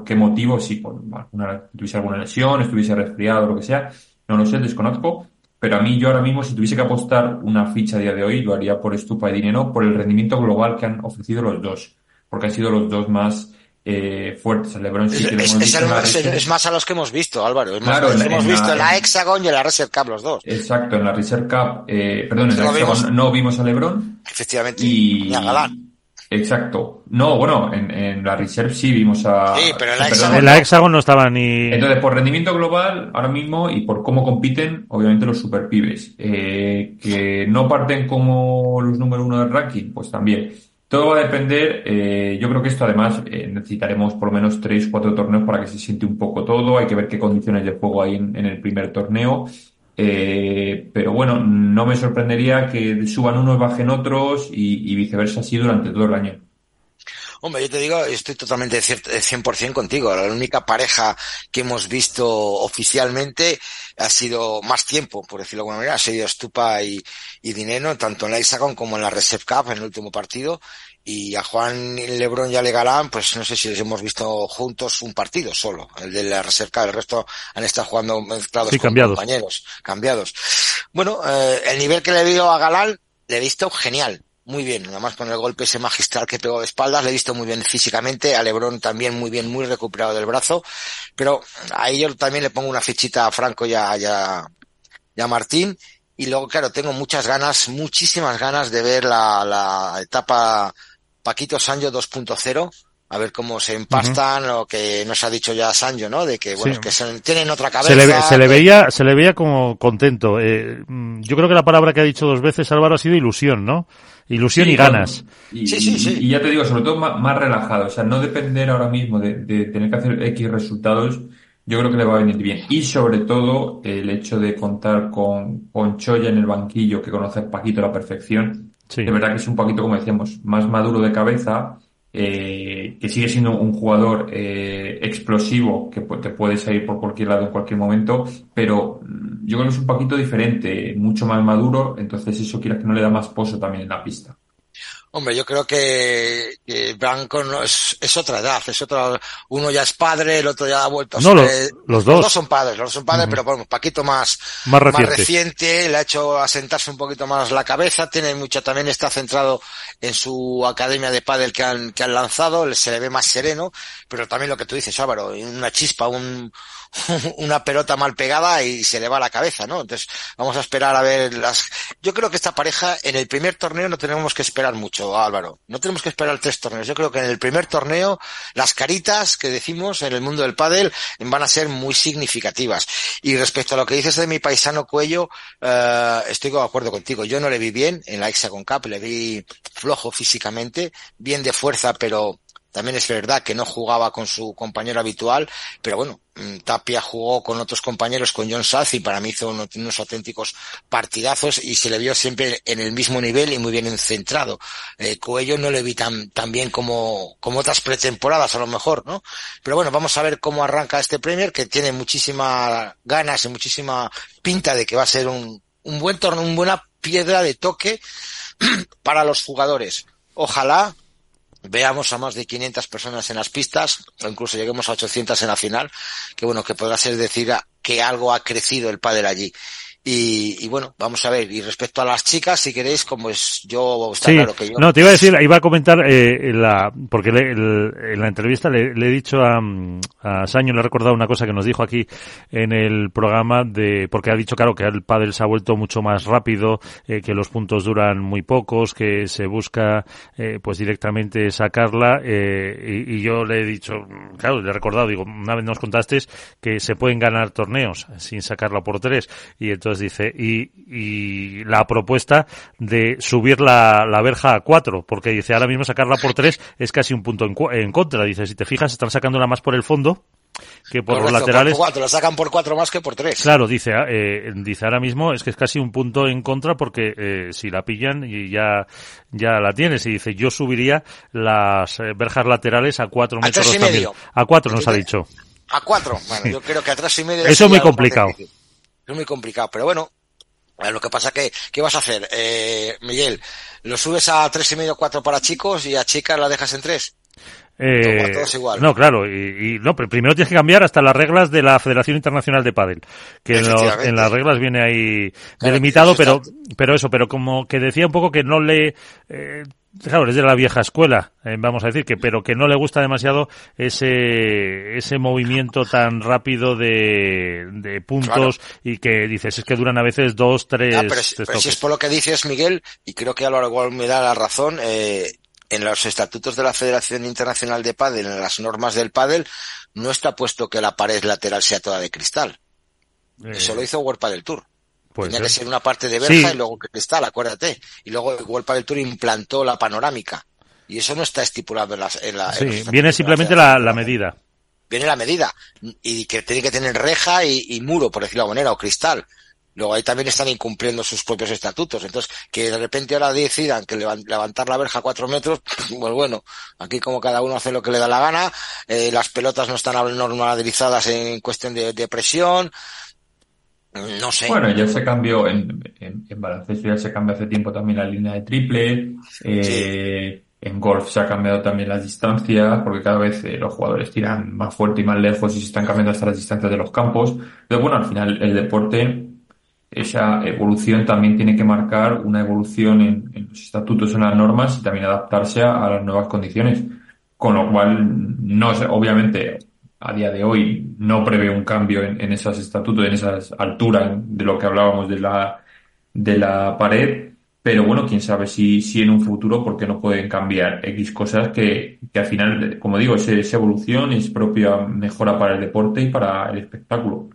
qué motivo, si por alguna, tuviese alguna lesión, estuviese resfriado o lo que sea. No lo sé, desconozco. Pero a mí yo ahora mismo, si tuviese que apostar una ficha a día de hoy, lo haría por estupa de dinero, por el rendimiento global que han ofrecido los dos. Porque han sido los dos más eh, fuertes. LeBron sí es, es, más a los que hemos visto, Álvaro. Es más los que hemos visto en la Hexagon y en la Reserve Cup los dos. Exacto, en la Reserve Cup, eh, perdón, en la Hexagon no vimos a LeBron. Efectivamente, y, a Galán. Exacto. No, bueno, en, en, la Reserve sí vimos a... Sí, pero en la, Hexagon, en la Hexagon no estaba ni... Entonces, por rendimiento global, ahora mismo, y por cómo compiten, obviamente los super pibes, eh, que no parten como los número uno del ranking, pues también. Todo va a depender, eh, yo creo que esto además eh, necesitaremos por lo menos tres, cuatro torneos para que se siente un poco todo, hay que ver qué condiciones de juego hay en, el primer torneo, eh, pero bueno, no me sorprendería que suban unos, bajen otros y, viceversa así durante todo el año. Hombre, yo te digo, estoy totalmente 100% contigo. La única pareja que hemos visto oficialmente ha sido más tiempo, por decirlo de alguna manera, ha sido Stupa y, y Dineno, tanto en la Hexagon como en la Reserve Cup, en el último partido. Y a Juan Lebron y a Legalán, pues no sé si les hemos visto juntos un partido solo, el de la Reserve Cup, el resto han estado jugando mezclados con compañeros, cambiados. Bueno, eh, el nivel que le he visto a Galán, le he visto genial muy bien, nada más con el golpe ese magistral que pegó de espaldas, le he visto muy bien físicamente, a Lebron también muy bien, muy recuperado del brazo, pero ahí yo también le pongo una fichita a Franco y a, y a, Martín, y luego, claro, tengo muchas ganas, muchísimas ganas de ver la, la etapa Paquito Sancho 2.0, a ver cómo se empastan lo que nos ha dicho ya Sancho, ¿no? De que, bueno, que se, tienen otra cabeza. Se le, se le, veía, se le veía como contento. Eh, mm, yo creo que la palabra que ha dicho dos veces Álvaro ha sido ilusión, ¿no? Ilusión y ganas. Y, sí, sí, sí. Y, ya te digo, sobre todo más, relajado. O sea, no depender ahora mismo de, tener que hacer X resultados, yo creo que le va a venir bien. Y sobre todo, el hecho de contar con, con Choya en el banquillo, que conoce a Paquito a la perfección. De verdad que es un poquito, como decíamos, más maduro de cabeza, eh, que sigue siendo un jugador eh, explosivo, que te puede salir por cualquier lado en cualquier momento, pero yo creo que es un poquito diferente, mucho más maduro, entonces eso quiera que no le da más pozo también en la pista. Hombre, yo creo que, que Branco no es, es otra edad, es otra, uno ya es padre, el otro ya ha vuelto a no, ser, los, dos. Los dos son padres, los dos son padres, pero bueno, Paquito más, más reciente. más reciente, le ha hecho asentarse un poquito más la cabeza, tiene mucho, también está centrado en su academia de pádel que han, que han lanzado, se le ve más sereno, pero también lo que tú dices, Álvaro, una chispa, un, una pelota mal pegada y se le va la cabeza, ¿no? Entonces, vamos a esperar a ver las... Yo creo que esta pareja, en el primer torneo no tenemos que esperar mucho, Álvaro. No tenemos que esperar tres torneos. Yo creo que en el primer torneo, las caritas que decimos en el mundo del pádel van a ser muy significativas. Y respecto a lo que dices de mi paisano Cuello, eh, estoy de acuerdo contigo. Yo no le vi bien en la Hexagon Cup, le vi flojo físicamente, bien de fuerza, pero también es verdad que no jugaba con su compañero habitual, pero bueno, mm, Tapia jugó con otros compañeros, con John Saz, y para mí hizo unos, auténticos partidazos y se le vio siempre en el mismo nivel y muy bien centrado. Eh, Coello no le vi tan, tan bien como, otras pretemporadas a lo mejor, ¿no? Pero bueno, vamos a ver cómo arranca este Premier, que tiene muchísimas ganas y muchísima pinta de que va a ser un, un buen torneo, una buena piedra de toque para los jugadores. Ojalá veamos a más de 500 personas en las pistas, o incluso lleguemos a 800 en la final, que bueno, que podrá ser decir que algo ha crecido el pádel allí. Y, y, bueno, vamos a ver. Y respecto a las chicas, si queréis, como es yo, está sí, claro que yo. No, te iba a decir, iba a comentar eh, la, porque le, el, en la entrevista le, le he dicho a, a, Saño, le he recordado una cosa que nos dijo aquí en el programa de, porque ha dicho, claro, que el pádel se ha vuelto mucho más rápido, eh, que los puntos duran muy pocos, que se busca, eh, pues directamente sacarla, eh, y, y, yo le he dicho, claro, le he recordado, digo, una vez nos contaste que se pueden ganar torneos sin sacarla por tres, y entonces dice, y, y la propuesta de subir la, la verja a cuatro, porque dice, ahora mismo sacarla por tres es casi un punto en, en contra. Dice, si te fijas, están sacándola más por el fondo que por Correcto, los laterales. Por cuatro, sacan por cuatro más que por tres. Claro, dice, eh, dice ahora mismo es que es casi un punto en contra porque eh, si la pillan y ya, ya la tienes. Y dice, yo subiría las eh, verjas laterales a cuatro a metros también. A cuatro nos ha dicho. A cuatro. Bueno, yo creo que a tres y medio. Eso es muy complicado. Es muy complicado, pero bueno, lo que pasa que, ¿qué vas a hacer, eh, Miguel? ¿Lo subes a tres y medio, cuatro para chicos y a chicas la dejas en tres? Eh, todos igual. No, claro, y, y, no, pero primero tienes que cambiar hasta las reglas de la Federación Internacional de Pádel, que en, los, en, las reglas viene ahí claro, delimitado, pero, pero eso, pero como que decía un poco que no le, eh, claro, es de la vieja escuela, eh, vamos a decir que, pero que no le gusta demasiado ese, ese movimiento tan rápido de, de puntos claro. y que dices, es que duran a veces dos, tres. Ah, pero, pero si es por lo que dices, Miguel, y creo que a lo igual me da la razón, eh, en los estatutos de la Federación Internacional de Pádel, en las normas del pádel, no está puesto que la pared lateral sea toda de cristal. Eh, Eso lo hizo World Padel Tour. Pues Tenía que ser una parte de verja sí. y luego cristal, acuérdate. Y luego World Padel Tour implantó la panorámica. Y eso no está estipulado en, las, en la... Sí, en viene simplemente la, la, medida. Viene la medida. Y que tiene que tener reja y, y muro, por decirlo de alguna manera, o cristal. Luego ahí también están incumpliendo sus propios estatutos. Entonces, que de repente ahora decidan que levantar la verja a cuatro metros, pues bueno, aquí como cada uno hace lo que le da la gana, eh, las pelotas no están normalizadas en cuestión de, de, presión, no sé. Bueno, ya se cambió en, en, en, baloncesto, ya se cambió hace tiempo también la línea de triple, eh, sí. en golf se ha cambiado también las distancias, porque cada vez eh, los jugadores tiran más fuerte y más lejos y se están cambiando hasta las distancias de los campos. Pero bueno, al final el deporte esa evolución también tiene que marcar una evolución en, los estatutos, en las normas y también adaptarse a, las nuevas condiciones. Con lo cual, no obviamente, a día de hoy no prevé un cambio en, en esos estatutos, en esas alturas de lo que hablábamos de la, de la pared. Pero bueno, quién sabe si, si en un futuro, porque no pueden cambiar X cosas que, que al final, como digo, es evolución, es propia mejora para el deporte y para el espectáculo.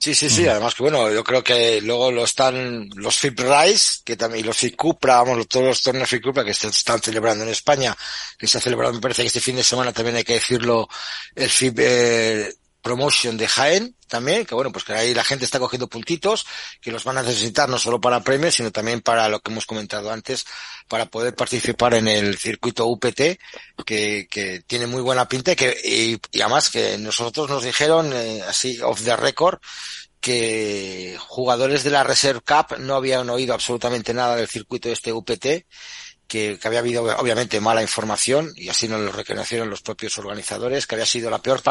Sí, sí, sí, además que bueno, yo creo que luego lo están los FIP Rise, que también, y los FIP Cupra, vamos, todos los torneos FIP Cupra que se están celebrando en España, que se ha celebrado, me parece que este fin de semana también hay que decirlo, el FIP eh, Promotion de Jaén, también, que bueno, pues que ahí la gente está cogiendo puntitos, que los van a necesitar no solo para premios, sino también para lo que hemos comentado antes, para poder participar en el circuito UPT, que, tiene muy buena pinta y que, y, además que nosotros nos dijeron, eh, así, off the record, que jugadores de la Reserve Cup no habían oído absolutamente nada del circuito este UPT, que, que, había habido obviamente mala información y así nos lo reconocieron los propios organizadores, que había sido la peor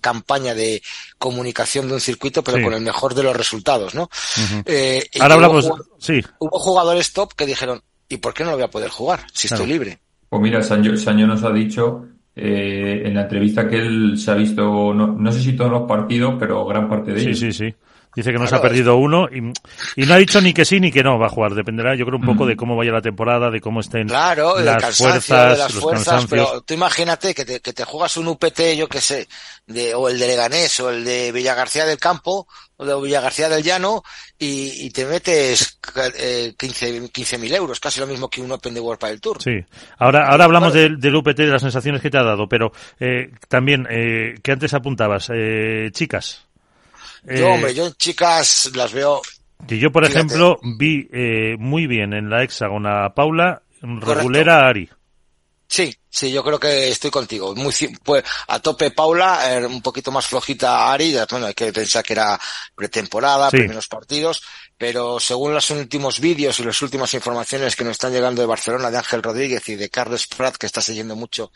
campaña de comunicación de un circuito, pero sí. con el mejor de los resultados, ¿no? Uh -huh. eh, Ahora hablamos, hubo, sí. Hubo jugadores top que dijeron, ¿y por qué no lo voy a poder jugar si claro. estoy libre? Pues mira, Sancho, Sancho nos ha dicho eh, en la entrevista que él se ha visto, no, no, sé si todos los partidos, pero gran parte de sí, ellos. Sí, sí, sí. Dice que no se ha perdido uno y, y, no ha dicho ni que sí ni que no va a jugar. Dependerá, yo creo, un poco de cómo vaya la temporada, de cómo estén claro, las fuerzas, las los fuerzas, cansancios. Pero tú imagínate que te, que te juegas un UPT, yo que sé, de, o el de Leganés o el de Villagarcía del Campo o de Villagarcía del Llano y, y te metes eh, 15 mil euros, casi lo mismo que un Open de World Padel Tour. Sí. Ahora, ahora hablamos del, del UPT, de las sensaciones que te ha dado, pero eh, también, eh, que antes apuntabas, eh, chicas. Yo, eh, hombre, yo chicas las veo. Que yo, por fíjate. ejemplo, vi eh, muy bien en la hexágona a Paula, regulera a Ari. Sí, sí, yo creo que estoy contigo. Muy, pues, a tope Paula, eh, un poquito más flojita Ari, bueno, hay que pensar que era pretemporada, sí. primeros partidos, pero según los últimos vídeos y las últimas informaciones que nos están llegando de Barcelona, de Ángel Rodríguez y de Carlos Prat, que está siguiendo mucho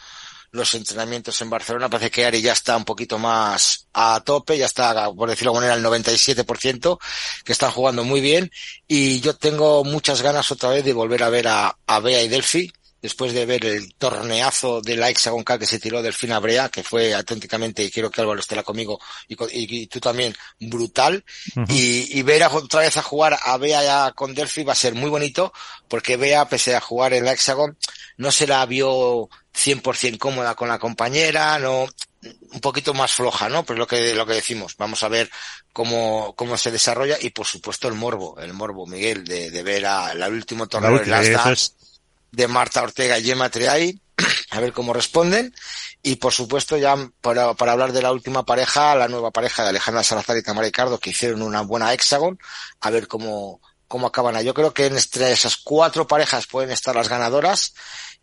los entrenamientos en Barcelona. Parece que Ari ya está un poquito más a tope, ya está, por decirlo de alguna manera, el 97%, que están jugando muy bien. Y yo tengo muchas ganas otra vez de volver a ver a, a Bea y Delphi después de ver el torneazo de la Hexagon K que se tiró Delfina Brea, que fue auténticamente, y quiero que Álvaro esté conmigo, y, y, tú también, brutal, y, y, ver a, otra vez a jugar a Bea ya con Delphi va a ser muy bonito, porque Bea, pese a jugar en la Hexagon, no se la vio 100% cómoda con la compañera, no, un poquito más floja, ¿no? Pues lo que, lo que decimos, vamos a ver cómo, cómo se desarrolla y por supuesto el morbo, el morbo, Miguel, de, de ver a la último torneo de las de Marta Ortega y Gemma Triay, a ver cómo responden. Y por supuesto, ya para, para, hablar de la última pareja, la nueva pareja de Alejandra Salazar y Tamara Ricardo, que hicieron una buena hexagon, a ver cómo, cómo acaban. Yo creo que entre esas cuatro parejas pueden estar las ganadoras.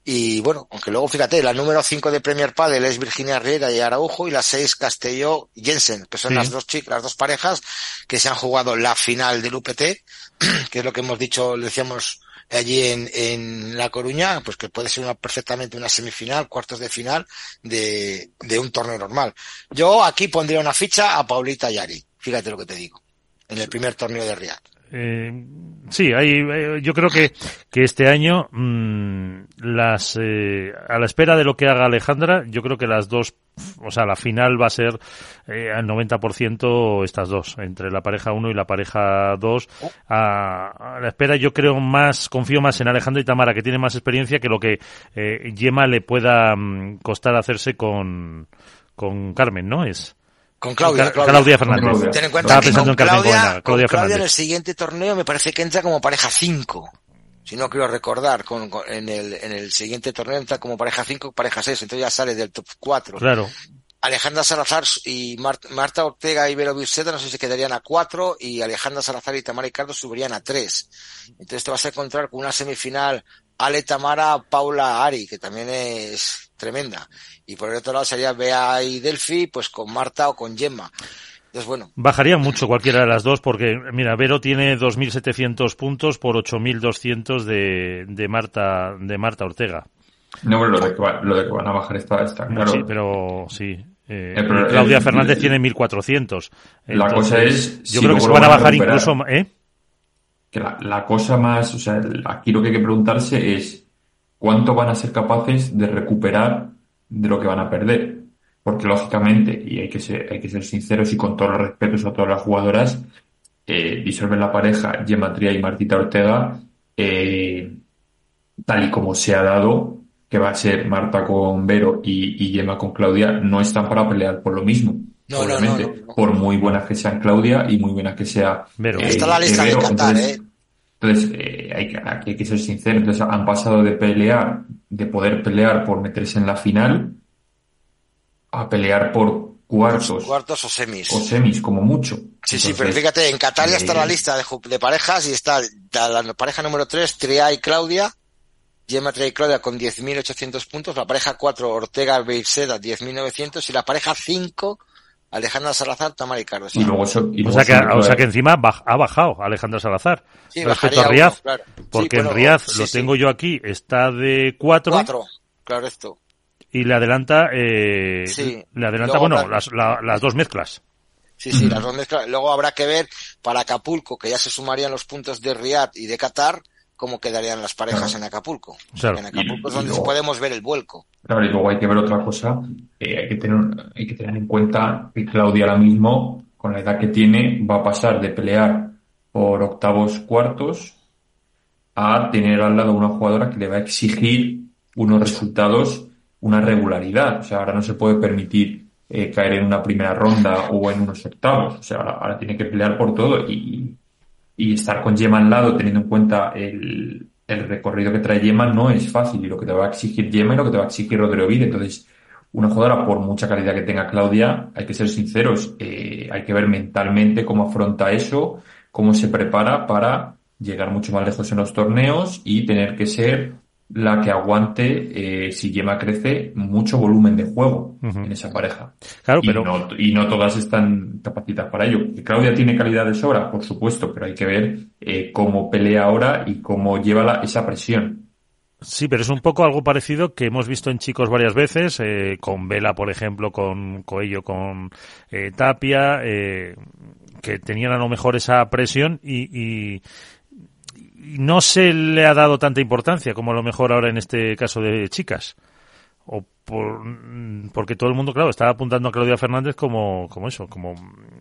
Y bueno, aunque luego fíjate, la número 5 de Premier Padel es Virginia Riera y Araujo y la 6 Castelló Jensen, que son sí. las dos chicas, las dos parejas que se han jugado la final del UPT, que es lo que hemos dicho, le decíamos allí en, en La Coruña, pues que puede ser una, perfectamente una semifinal, cuartos de final de, de un torneo normal. Yo aquí pondría una ficha a Paulita Yari, fíjate lo que te digo, en el primer torneo de Riyadh. Eh, sí, hay, yo creo que, que este año mmm, las eh, a la espera de lo que haga Alejandra, yo creo que las dos, o sea, la final va a ser eh, al 90% estas dos, entre la pareja 1 y la pareja 2. A, a, la espera yo creo más, confío más en Alejandra y Tamara, que tiene más experiencia que lo que eh, Yema le pueda mmm, costar hacerse con, con Carmen, ¿no? Es. Con Claudia, Claudia, Claudia Fernández. Claudia. Ten en cuenta Estaba que pensando con en Carmen Claudia, Buena, Claudia Claudia en Fernández. el siguiente torneo me parece que entra como pareja 5. Si no quiero recordar, con, con- en, el, en el siguiente torneo entra como pareja 5, pareja 6, entonces ya sale del top 4. Claro. Alejandra Salazar y Mar- Marta Ortega y Vero Birseta no sé si se quedarían a 4 y Alejandra Salazar y Tamara Ricardo subirían a 3. Entonces te vas a encontrar con una semifinal Ale Tamara, Paula Ari, que también es tremenda. Y por el otro lado sería Bea y Delphi, pues con Marta o con Gemma. Entonces bueno, Bajaría mucho cualquiera de las dos porque, mira, Vero tiene 2.700 puntos por 8.200 de, de Marta, de Marta Ortega. No, pero lo de que, va- lo de que van a bajar está, está claro. Sí, pero sí. Eh, Eh, pero Claudia el- Fernández el- tiene 1.400. La cosa es Yo si creo que se van a bajar recuperar. incluso, ¿eh? Que la, la cosa más, o sea, aquí lo que hay que preguntarse es cuánto van a ser capaces de recuperar de lo que van a perder. Porque lógicamente, y hay que ser, hay que ser sinceros y con todos los respetos a todas las jugadoras, eh, disolver la pareja Gemma Tria y Martita Ortega, eh, tal y como se ha dado, que va a ser Marta con Vero y, y Gemma con Claudia, no están para pelear por lo mismo. No, no, obviamente, no, no, no. por muy buenas que sean Claudia y muy buenas que sea Vero. eh, está la lista de Vero. Qatar, Entonces, ¿eh? Entonces, eh, hay que, aquí hay que ser sincero. Entonces, han pasado de pelear, de poder pelear por meterse en la final, a pelear por cuartos Cuartos o semis. o semis, como mucho. Sí, sí, pero fíjate, en Qatar ya está eh, la lista de, parejas y está la, la pareja número 3, Tria y Claudia, Gemma Tria y Claudia con 10.800 puntos, la pareja 4, Ortega Beiseda, 10.900 y la pareja 5, Alejandra Salazar, Tamara Ricardo. Y luego y O sea que, o sea que encima baj- ha bajado Alejandra Salazar Sí, respecto a Riaz. uno, claro. Sí, Porque bueno, en Riaz, sí, lo sí. tengo yo aquí, está de 4 4, claro esto. y le adelanta, eh, Sí. le adelanta, Luego bueno, las, la- las dos mezclas. Sí, sí, las dos mezclas. Luego habrá que ver para Acapulco, que ya se sumarían los puntos de Riad y de Qatar, cómo quedarían las parejas Claro. en Acapulco. Claro. En Acapulco es y donde luego- podemos ver el vuelco. Claro, y luego hay que ver otra cosa. hay, que tener, hay que tener en cuenta que Claudia ahora mismo, con la edad que tiene, va a pasar de pelear por octavos cuartos a tener al lado una jugadora que le va a exigir unos resultados, una regularidad. O sea, ahora no se puede permitir eh, caer en una primera ronda o en unos octavos. O sea, ahora, tiene que pelear por todo y, y estar con Yema al lado, teniendo en cuenta el, el recorrido que trae Yema, no es fácil. Y lo que te va a exigir Yema y lo que te va a exigir Rodrigo Vide. Entonces, una jugadora, por mucha calidad que tenga Claudia, hay que ser sinceros, eh, hay que ver mentalmente cómo afronta eso, cómo se prepara para llegar mucho más lejos en los torneos y tener que ser la que aguante, eh, si Yema crece, mucho volumen de juego en esa pareja. Claro, Y pero no, y no todas están capacitadas para ello. Claudia tiene calidad de sobra, por supuesto, pero hay que ver eh, cómo pelea ahora y cómo lleva la- esa presión. Sí, pero es un poco algo parecido que hemos visto en chicos varias veces, eh, con Vela, por ejemplo, con Coello, con eh, Tapia, eh, que tenían a lo mejor esa presión y, y, no se le ha dado tanta importancia como a lo mejor ahora en este caso de chicas. O por, porque todo el mundo, claro, estaba apuntando a Claudia Fernández como, como eso, como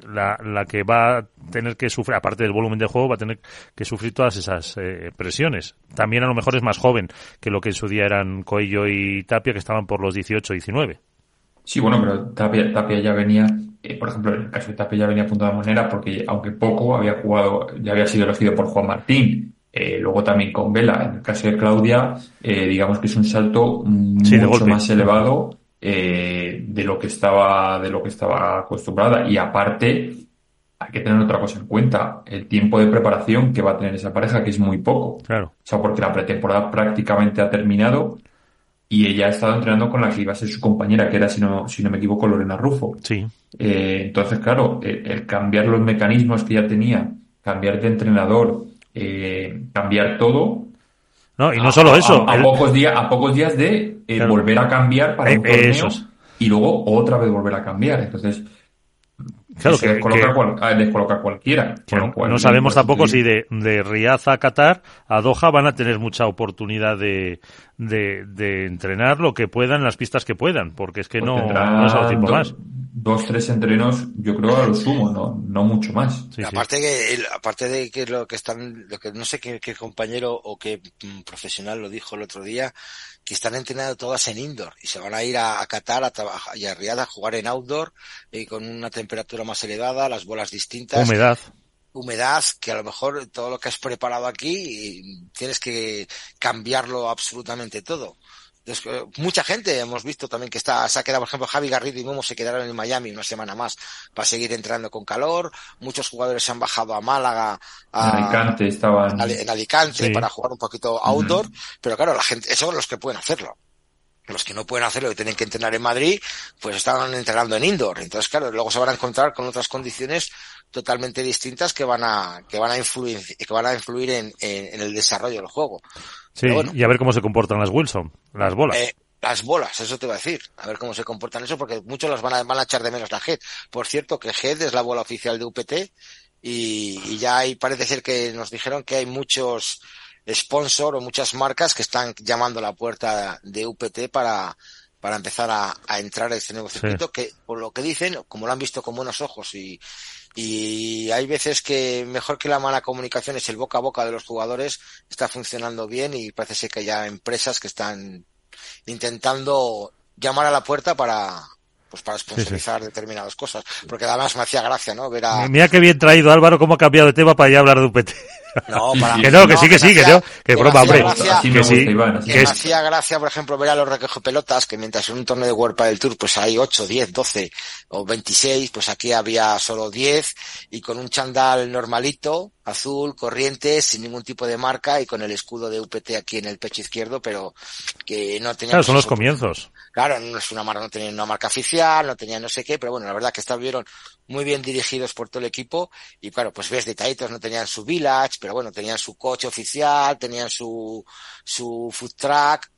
la, la que va a tener que sufrir, aparte del volumen de juego, va a tener que sufrir todas esas eh, presiones. También a lo mejor es más joven que lo que en su día eran Coello y Tapia, que estaban por los 18, 19. Sí, bueno, pero Tapia, Tapia ya venía, eh, por ejemplo, en el caso de Tapia ya venía apuntado de manera porque, aunque poco, había jugado, ya había sido elegido por Juan Martín. Eh, luego también con Vela, en el caso de Claudia, eh, digamos que es un salto mucho más elevado eh, de lo que estaba de lo que estaba acostumbrada y aparte hay que tener otra cosa en cuenta, el tiempo de preparación que va a tener esa pareja que es muy poco. Claro. O sea, porque la pretemporada prácticamente ha terminado y ella ha estado entrenando con la que iba a ser su compañera, que era, si no, si no me equivoco, Lorena Rufo. Sí. Entonces, claro, el, el cambiar los mecanismos que ya tenía, cambiar de entrenador, eh, cambiar todo. No, y no solo eso. A, a, pocos, días, a pocos días de eh, claro. volver a cambiar para un torneo Esos. y luego otra vez volver a cambiar. Entonces, Claro, que, descoloca, que, cual, ah, descoloca cualquiera. Que no, cual, no sabemos tampoco si de, de Riyadh a Qatar a Doha van a tener mucha oportunidad de, de, de entrenar lo que puedan, las pistas que puedan, porque es que pues no, no es algo tiempo do, más. Dos, tres entrenos, yo creo a lo sumo, no, no mucho más. Sí, aparte sí. que, el, aparte de que lo que están, lo que no sé qué, qué compañero o qué profesional lo dijo el otro día, que están entrenando todas en indoor y se van a ir a, a Qatar a trabajar y a Riyadh a jugar en outdoor y con una temperatura más elevada, las bolas distintas. Humedad. Humedad, que a lo mejor todo lo que has preparado aquí tienes que cambiarlo absolutamente todo. Mucha gente hemos visto también que está, se ha quedado, por ejemplo, Javi Garrido y Momo se quedaron en Miami una semana más para seguir entrando con calor. Muchos jugadores se han bajado a Málaga, a en Alicante estaban. En Alicante sí. para jugar un poquito outdoor. Uh -huh. Pero claro, la gente, esos son los que pueden hacerlo. Los que no pueden hacerlo y tienen que entrenar en Madrid, pues estaban entrenando en indoor. Entonces, claro, luego se van a encontrar con otras condiciones totalmente distintas que van a, que van a influir, que van a influir en, en, en el desarrollo del juego. Sí, bueno, y a ver cómo se comportan las Wilson, las bolas. Eh, las bolas, eso te voy a decir. A ver cómo se comportan eso, porque muchos las van a, van a echar de menos la GED. Por cierto, que GED es la bola oficial de UPT y, y ya hay, parece ser que nos dijeron que hay muchos sponsor o muchas marcas que están llamando a la puerta de UPT para, para empezar a, a entrar a este nuevo circuito sí. que, por lo que dicen, como lo han visto con buenos ojos y, y hay veces que mejor que la mala comunicación es el boca a boca de los jugadores, está funcionando bien y parece ser que hay ya empresas que están intentando llamar a la puerta para pues para sponsorizar sí, sí. determinadas cosas, porque además me hacía gracia, ¿no? Ver a... Mira qué bien traído Álvaro cómo ha cambiado de tema para ya hablar de UPT. No, para que no, que sí, que sí, que no, que broma, hombre. Gracia, que, sí. Que me hacía gracia, por ejemplo, ver a los pelotas, que mientras en un torneo de World del Tour, pues hay 8, 10, 12 o 26, pues aquí había solo 10, y con un chandal normalito, azul, corriente, sin ningún tipo de marca, y con el escudo de UPT aquí en el pecho izquierdo, pero que no tenía... Claro, son los comienzos. Claro, no es una marca, no tenía una marca oficial, no tenía no sé qué, pero bueno, la verdad que estuvieron muy bien dirigidos por todo el equipo y claro, pues ves detallitos, no tenían su village, pero bueno, tenían su coche oficial, tenían su, su food truck,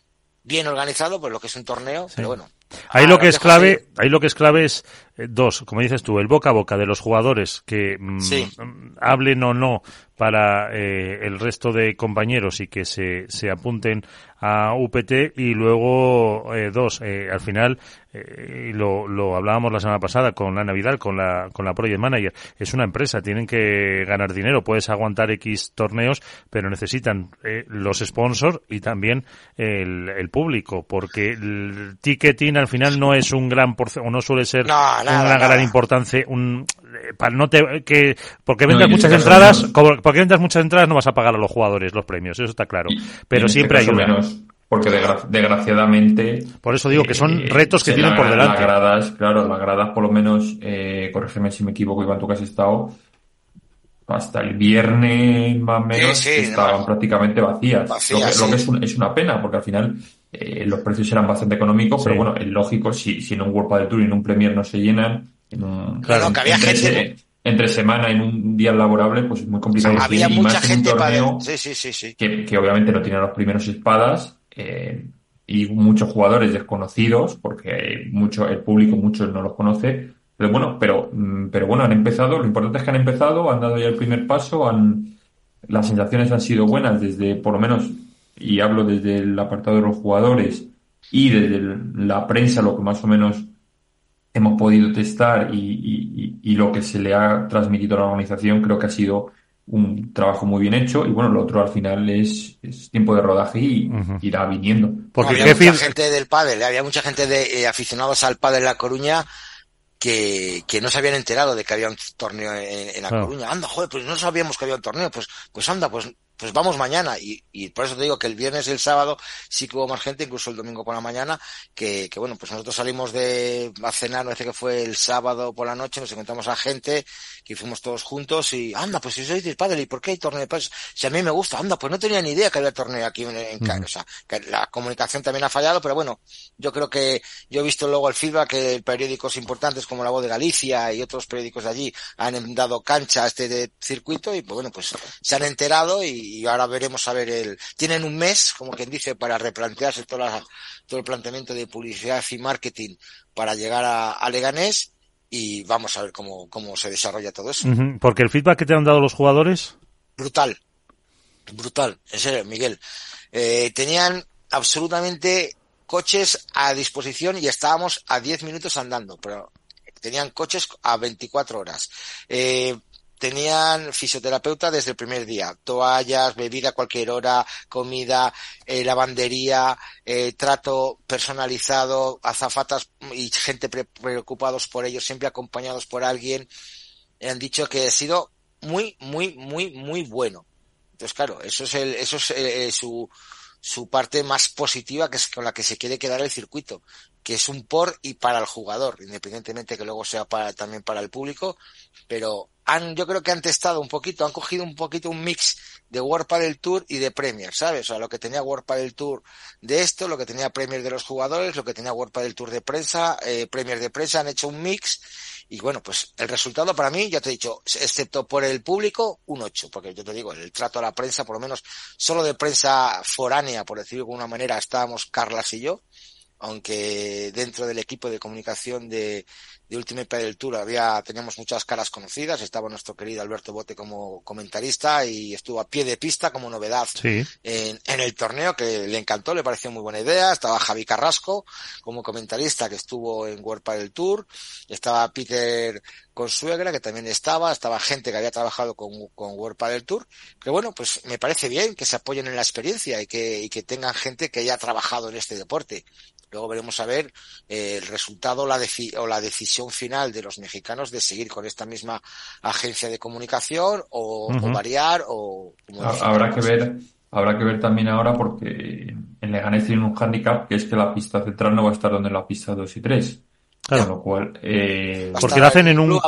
bien organizado, pues lo que es un torneo, sí. pero bueno. Ahí lo que es clave, ahí lo que es clave es dos, como dices tú, el boca a boca de los jugadores que mm, sí. hablen o no para eh, el resto de compañeros y que se, se apunten a UPT y luego eh, dos, eh, al final eh, lo, lo hablábamos la semana pasada con Ana Vidal, con la, con la Project Manager, es una empresa, tienen que ganar dinero, puedes aguantar X torneos, pero necesitan eh, los sponsors y también el, el público, porque el ticketing al final no es un gran porcentaje, o no suele ser no, nada, una nada. gran importancia, un, para no te, que, porque vendas no, muchas entradas, no. como, porque vendas muchas entradas no vas a pagar a los jugadores los premios, eso está claro, pero siempre este ayuda. Menos porque desgraciadamente por eso digo que son eh, retos que tienen la, por delante las gradas claro las gradas por lo menos eh, corrígeme si me equivoco Iván tú que has estado hasta el viernes más o menos sí, sí, estaban no, prácticamente vacías, vacías lo, que, sí. lo que es, un, es, una pena porque al final eh, los precios eran bastante económicos pero bueno es lógico si, si en un World del Tour y en un Premier no se llenan en un, claro, que había entre, gente entre semana en un día laborable pues es muy complicado había y mucha más gente en un torneo para... sí, sí, sí, sí. Que, que obviamente no tiene los primeros espadas eh, y muchos jugadores desconocidos, porque mucho, el público muchos no los conoce, pero bueno, pero, mm, pero bueno, han empezado, lo importante es que han empezado, han dado ya el primer paso, han, las sensaciones han sido buenas desde, por lo menos, y hablo desde el apartado de los jugadores y desde la prensa, lo que más o menos hemos podido testar y, y, lo que se le ha transmitido a la organización, creo que ha sido un trabajo muy bien hecho. Y bueno, lo otro al final es, tiempo de rodaje y irá viniendo. Porque había mucha gente del pádel, había mucha gente de eh, aficionados al pádel en La Coruña que, que no se habían enterado de que había un torneo en, La Coruña. Anda, joder, pues no sabíamos que había un torneo, pues, pues anda, pues pues vamos mañana. Y, y, por eso te digo que el viernes y el sábado sí que hubo más gente, incluso el domingo por la mañana, que, que bueno, pues nosotros salimos de a cenar, no sé que fue el sábado por la noche, nos encontramos a gente, que fuimos todos juntos y, anda, pues si sois de padre, ¿y por qué hay torneo de padre? Si a mí me gusta, anda, pues no tenía ni idea que había torneo aquí en, en O sea, que la comunicación también ha fallado, pero bueno, yo creo que yo he visto luego el feedback que periódicos importantes como La Voz de Galicia y otros periódicos de allí han dado cancha a este de circuito y pues bueno, pues se han enterado y y ahora veremos a ver el, tienen un mes, como quien dice, para replantearse toda todo el planteamiento de publicidad y marketing para llegar a, Leganés y vamos a ver cómo, cómo se desarrolla todo eso. Porque el feedback que te han dado los jugadores. Brutal. Brutal. En serio, Miguel. Eh, tenían absolutamente coches a disposición y estábamos a 10 minutos andando, pero tenían coches a 24 horas. Eh, tenían fisioterapeuta desde el primer día, toallas, bebida a cualquier hora, comida, eh, lavandería, eh, trato personalizado, azafatas y gente preocupados por ellos, siempre acompañados por alguien. Han dicho que ha sido muy, muy, muy, muy bueno. Entonces, claro, eso es el, eso es eh, su, su parte más positiva que es con la que se quiere quedar el circuito, que es un por y para el jugador, independientemente que luego sea para, también para el público, pero han, yo creo que han testado un poquito, han cogido un poquito un mix de World Padel Tour y de Premier, ¿sabes? O sea, lo que tenía World Padel Tour de esto, lo que tenía Premier de los jugadores, lo que tenía World Padel Tour de prensa, eh, Premier de prensa, han hecho un mix y bueno, pues el resultado para mí, ya te he dicho, excepto por el público, un 8, porque yo te digo, el trato a la prensa, por lo menos solo de prensa foránea, por decirlo de alguna manera, estábamos Carlas y yo, aunque dentro del equipo de comunicación de, de Ultimate del Tour había, teníamos muchas caras conocidas, estaba nuestro querido Alberto Bote como comentarista y estuvo a pie de pista como novedad en, en, el torneo que le encantó, le pareció muy buena idea, estaba Javi Carrasco como comentarista que estuvo en World del Tour, estaba Peter Consuegra que también estaba, estaba gente que había trabajado con, con World del Tour, que bueno, pues me parece bien que se apoyen en la experiencia y que, y que tengan gente que haya trabajado en este deporte. Luego veremos a ver eh, el resultado la o la decisión final de los mexicanos de seguir con esta misma agencia de comunicación o, variar o habrá que ver habrá que ver también ahora porque en Leganés tiene un handicap que es que la pista central no va a estar donde la pista 2 y 3 Con lo cual eh, porque la hacen en un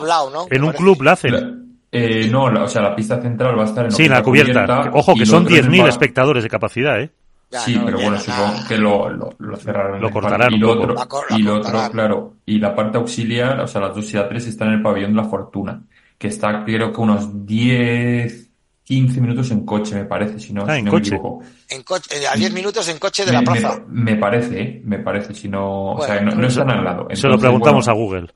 en un club la hacen. Eh, no, o sea, la pista central va a estar en sí, la cubierta. Ojo, que son 10.000 espectadores de capacidad, ¿eh? Sí, pero bueno, supongo que lo, lo, cerraron. Lo cortarán. Y lo otro, y lo otro, claro. Y la parte auxiliar, o sea, las dos y la tres están en el pabellón de la fortuna, que está creo que unos 10, 15 minutos en coche, me parece, si no, ah, si no me equivoco. En coche, eh, a 10 minutos en coche de la plaza. Me, parece, ¿eh? me parece, si no, o sea, no, no, están al lado. se lo preguntamos a Google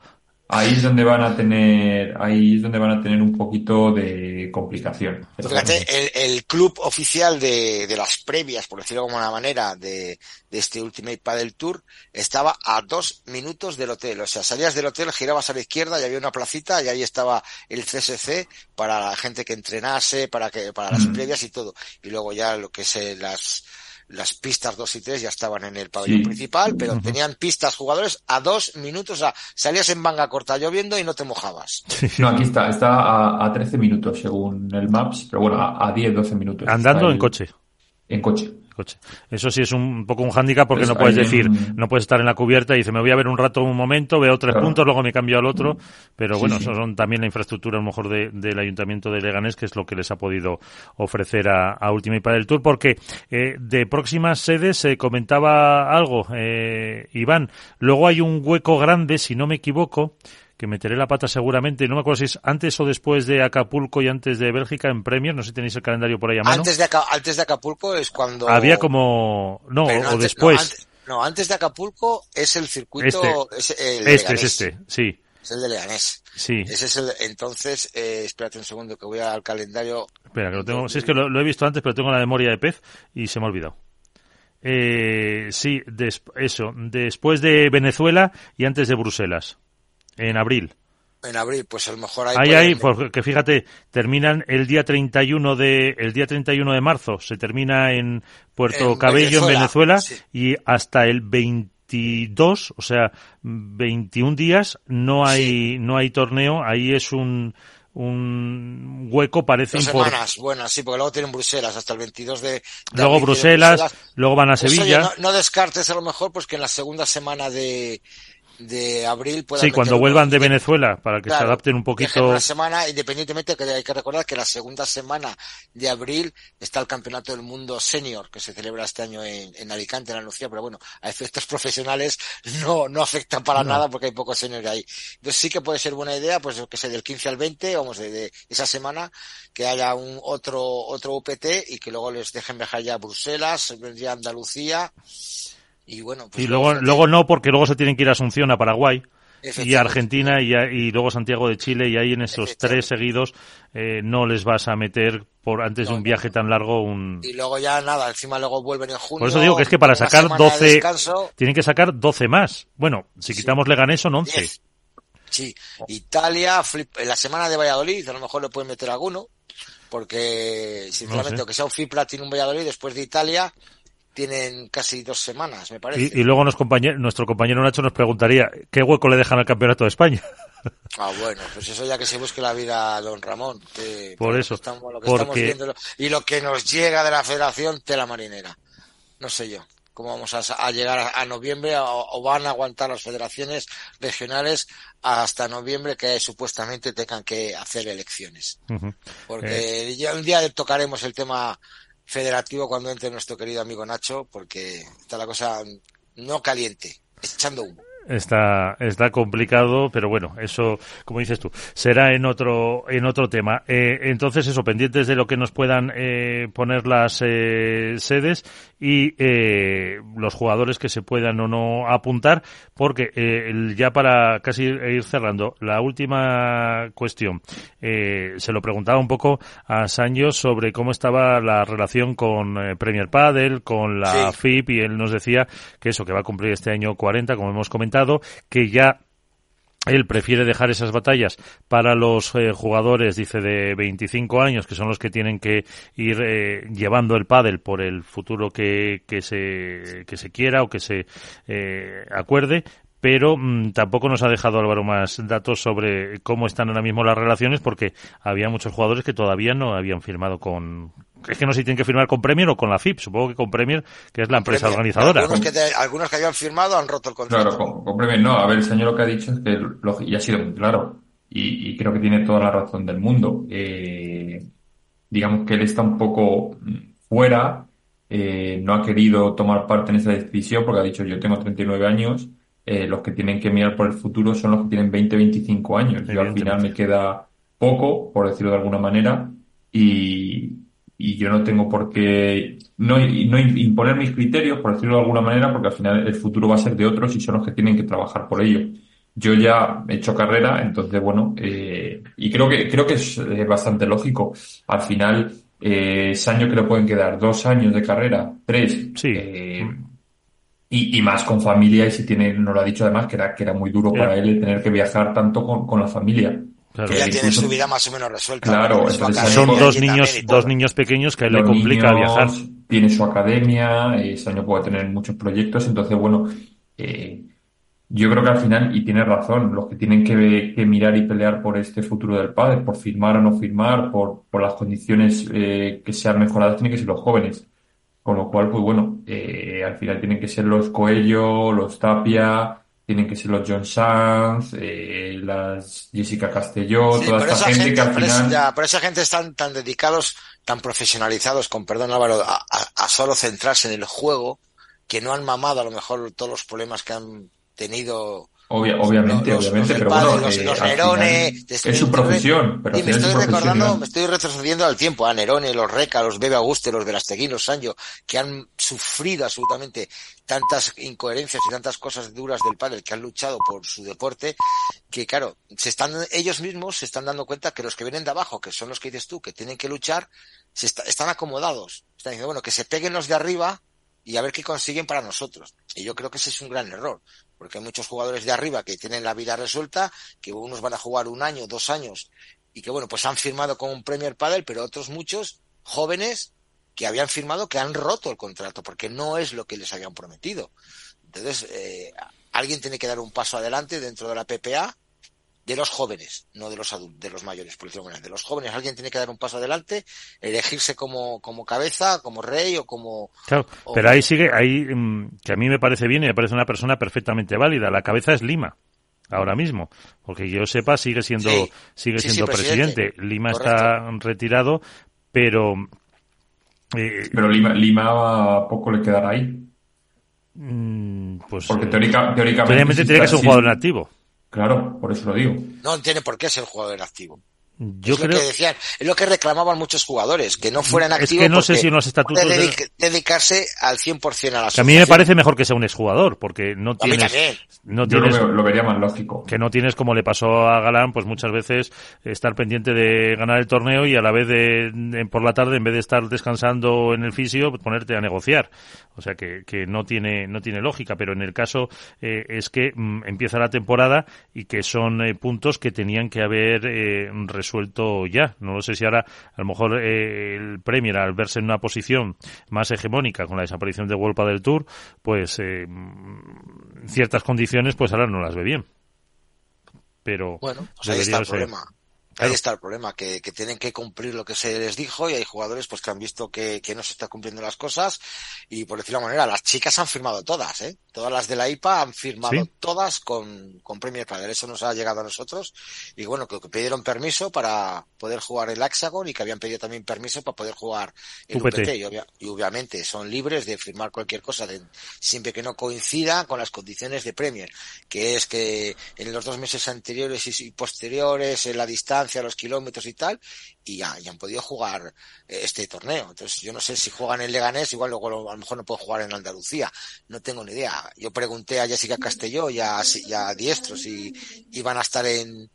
ahí es donde van a tener, ahí es donde van a tener un poquito de complicación. Fíjate, el, club oficial de, de, las previas, por decirlo de alguna manera, de, de este Ultimate Paddle Tour, estaba a dos minutos del hotel. O sea, salías del hotel, girabas a la izquierda y había una placita y ahí estaba el CSC para la gente que entrenase, para que, para las mm. previas y todo. Y luego ya lo que es eh, las, las pistas 2 y 3 ya estaban en el pabellón principal, pero tenían pistas jugadores a dos minutos, o sea, salías en manga corta lloviendo y no te mojabas. No, aquí está, está a, a 13 minutos según el Maps, pero bueno, a, a 10, 12 minutos. Andando en coche. En coche. Eso sí es un poco un hándicap porque no puedes decir, no puedes estar en la cubierta y dice, me voy a ver un rato, un momento, veo tres puntos, luego me cambio al otro. Pero bueno, eso son también la infraestructura a lo mejor del Ayuntamiento de Leganés, que es lo que les ha podido ofrecer a, a Ultimate del Tour, porque eh, de próximas sedes se comentaba algo, eh, Iván. Luego hay un hueco grande, si no me equivoco, que meteré la pata seguramente. No me acuerdo si es antes o después de Acapulco y antes de Bélgica en Premier. No sé si tenéis el calendario por ahí a mano. Antes de, antes de Acapulco es cuando... Había como... No, o después. No, antes, de Acapulco es el circuito... Este, es, este, es este, sí. Es el de Leganés. Sí. Ese es el, entonces, eh, espérate un segundo que voy al calendario. Espera, que lo tengo, sí es que lo, he visto antes, pero tengo la memoria de pez y se me ha olvidado. Eh, sí, eso, después de Venezuela y antes de Bruselas, en abril. En abril, pues a lo mejor hay. Ahí, ahí, porque fíjate, terminan el día 31 de, el día 31 de marzo, se termina en Puerto Cabello, en Venezuela, y hasta el 22, o sea, 21 días, no hay, no hay torneo, ahí es un, un hueco parece Dos semanas, bueno, sí, porque luego tienen Bruselas hasta el 22 de... luego Bruselas, luego van a pues Sevilla. no, no, descartes a lo mejor pues que en la segunda semana de, de abril Sí, cuando vuelvan de Venezuela, para que se adapten un poquito. Una semana, independientemente que hay que recordar que la segunda semana de abril está el Campeonato del Mundo Senior, que se celebra este año en, en Alicante, en Andalucía, pero bueno, a efectos profesionales no, no afecta para nada porque hay pocos seniors ahí. Entonces sí que puede ser buena idea, pues que sea del 15 al 20, vamos, de, de esa semana, que haya un otro, otro UPT y que luego les dejen viajar ya a Bruselas, ya a Andalucía, y bueno, pues y luego, luego no, porque luego se tienen que ir a Asunción, a Paraguay, y Argentina y, y, luego Santiago de Chile y ahí en esos tres seguidos eh, no les vas a meter por antes de un viaje tan largo un y luego ya nada encima luego vuelven en junio por eso digo que es que para sacar 12 tienen que sacar 12 más. Bueno si quitamos Leganés son 11 sí. Italia en la semana de Valladolid a lo mejor le pueden meter alguno porque sinceramente aunque sea un FIPLA tiene un Valladolid después de Italia tienen casi dos semanas, me parece. Y, luego nos nuestro compañero Nacho nos preguntaría, ¿qué hueco le dejan al Campeonato de España? Ah, bueno, pues eso ya que se busque la vida a don Ramón. por eso. y lo que nos llega de la federación, tela marinera. No sé yo cómo vamos a, llegar a, noviembre o, van a aguantar las federaciones regionales hasta noviembre que supuestamente tengan que hacer elecciones. Porque eh. ya un día tocaremos el tema federativo cuando entre nuestro querido amigo Nacho, porque está la cosa no caliente, echando humo. Está, está complicado, pero bueno, eso, como dices tú, será en otro, en otro tema. Eh, entonces, eso, pendientes de lo que nos puedan eh, poner las eh, sedes y eh, los jugadores que se puedan o no apuntar, porque eh, ya para casi ir cerrando, la última cuestión, eh, se lo preguntaba un poco a Sancho sobre cómo estaba la relación con eh, Premier Padel, con la FIP, y él nos decía que eso, que va a cumplir este año 40, como hemos comentado, que ya él prefiere dejar esas batallas para los eh, jugadores, dice, de 25 años, que son los que tienen que ir eh, llevando el pádel por el futuro que, que, se, que se quiera o que se eh, acuerde, pero mm, tampoco nos ha dejado Álvaro más datos sobre cómo están ahora mismo las relaciones porque había muchos jugadores que todavía no habían firmado con, es que no sé si tienen que firmar con Premier o con la FIP, supongo que con Premier, que es la empresa organizadora. Algunos que, algunos que, habían firmado han roto el contrato. Claro, con, Premier no. A ver, el señor lo que ha dicho es que, lo, y ha sido muy claro, y, creo que tiene toda la razón del mundo. Eh, digamos que él está un poco fuera, eh, no ha querido tomar parte en esa decisión porque ha dicho yo tengo 39 años, eh, los que tienen que mirar por el futuro son los que tienen 20, 25 años. Yo al final me queda poco, por decirlo de alguna manera, y, y yo no tengo por qué no, no, imponer mis criterios, por decirlo de alguna manera, porque al final el futuro va a ser de otros y son los que tienen que trabajar por ello. Yo ya he hecho carrera, entonces bueno, eh, y creo que creo que es bastante lógico. Al final, eh, ese año que le pueden quedar dos años de carrera, tres, sí. Eh, y, y, más con familia, y si tiene, nos lo ha dicho además, que era, que era muy duro para él tener que viajar tanto con, con la familia. Que ya tiene su vida más o menos resuelta. Claro, son dos niños, dos niños pequeños que le complica viajar. Tiene su academia, ese año puede tener muchos proyectos, entonces bueno, eh, yo creo que al final, y tiene razón, los que tienen que, que, mirar y pelear por este futuro del padre, por firmar o no firmar, por, por las condiciones eh, que sean mejoradas, tienen que ser los jóvenes. Con lo cual, pues bueno, eh, al final tienen que ser los Coello, los Tapia, tienen que ser los John Sanz, eh, las Jessica Castelló, toda esta gente, que al final... por esa gente están tan dedicados, tan profesionalizados, con perdón Álvaro, a, a, solo centrarse en el juego, que no han mamado a lo mejor todos los problemas que han tenido obviamente, obviamente, pero bueno, los, eh, los Nerone, es su profesión, pero y me estoy recordando, me estoy retrocediendo al tiempo, a Nerone, los Reca, los Bebe Auguste, los Verasteguín, los Sancho, que han sufrido absolutamente tantas incoherencias y tantas cosas duras del padre que han luchado por su deporte, que claro, se están, ellos mismos se están dando cuenta que los que vienen de abajo, que son los que dices tú, que tienen que luchar, se están acomodados. Están diciendo, bueno, que se peguen los de arriba y a ver qué consiguen para nosotros. Y yo creo que ese es un gran error, porque hay muchos jugadores de arriba que tienen la vida resuelta, que unos van a jugar un año, dos años, y que bueno, pues han firmado con un Premier Padel, pero otros muchos jóvenes que habían firmado que han roto el contrato, porque no es lo que les habían prometido. Entonces, eh, alguien tiene que dar un paso adelante dentro de la PPA de los jóvenes, no de los adultos, de los mayores, por decirlo de los jóvenes. Alguien tiene que dar un paso adelante, elegirse como, como cabeza, como rey o como... Claro, pero ahí sigue, ahí, mm, que a mí me parece bien y me parece una persona perfectamente válida. La cabeza es Lima ahora mismo, porque yo sepa sigue siendo sigue siendo presidente. Lima está retirado, pero eh, pero Lima, Lima poco le quedará ahí. Mm, pues porque eh, teóricamente, teóricamente tiene que ser un jugador nativo. Claro, por eso lo digo. No tiene por qué ser jugador activo. Yo es creo... lo que decían, es lo que reclamaban muchos jugadores, que no fueran activos. Es que no sé si los estatutos. dedicarse al 100% a la A mí me parece mejor que sea un exjugador, porque no tienes. No tienes, Yo lo, vería más lógico. Que no tienes, como le pasó a Galán, pues muchas veces estar pendiente de ganar el torneo y a la vez de, por la tarde, en vez de estar descansando en el fisio, ponerte a negociar. O sea que, que no tiene no tiene lógica, pero en el caso eh, es que mm, empieza la temporada y que son eh, puntos que tenían que haber eh, resuelto ya. No lo sé si ahora a lo mejor el Premier al verse en una posición más hegemónica con la desaparición de Wolpa del Tour, pues mm, ciertas condiciones pues ahora no las ve bien. Pero bueno, pues ahí está el problema. Ahí está el problema, que, que, tienen que cumplir lo que se les dijo y hay jugadores pues que han visto que, que no se están cumpliendo las cosas y por decirlo de manera, las chicas han firmado todas, ¿eh? Todas las de la IPA han firmado todas con, con Premier Padel. Eso nos ha llegado a nosotros y bueno, que, que, pidieron permiso para poder jugar el Hexagon y que habían pedido también permiso para poder jugar el UPT, y, y, obviamente son libres de firmar cualquier cosa de, siempre que no coincida con las condiciones de Premier, que es que en los dos meses anteriores y posteriores en la distancia a los kilómetros y tal, y ya, han podido jugar eh, este torneo. Entonces, yo no sé si juegan en Leganés, igual luego a lo mejor no pueden jugar en Andalucía. No tengo ni idea. Yo pregunté a Jessica Castelló y a, Diestro si iban a estar en,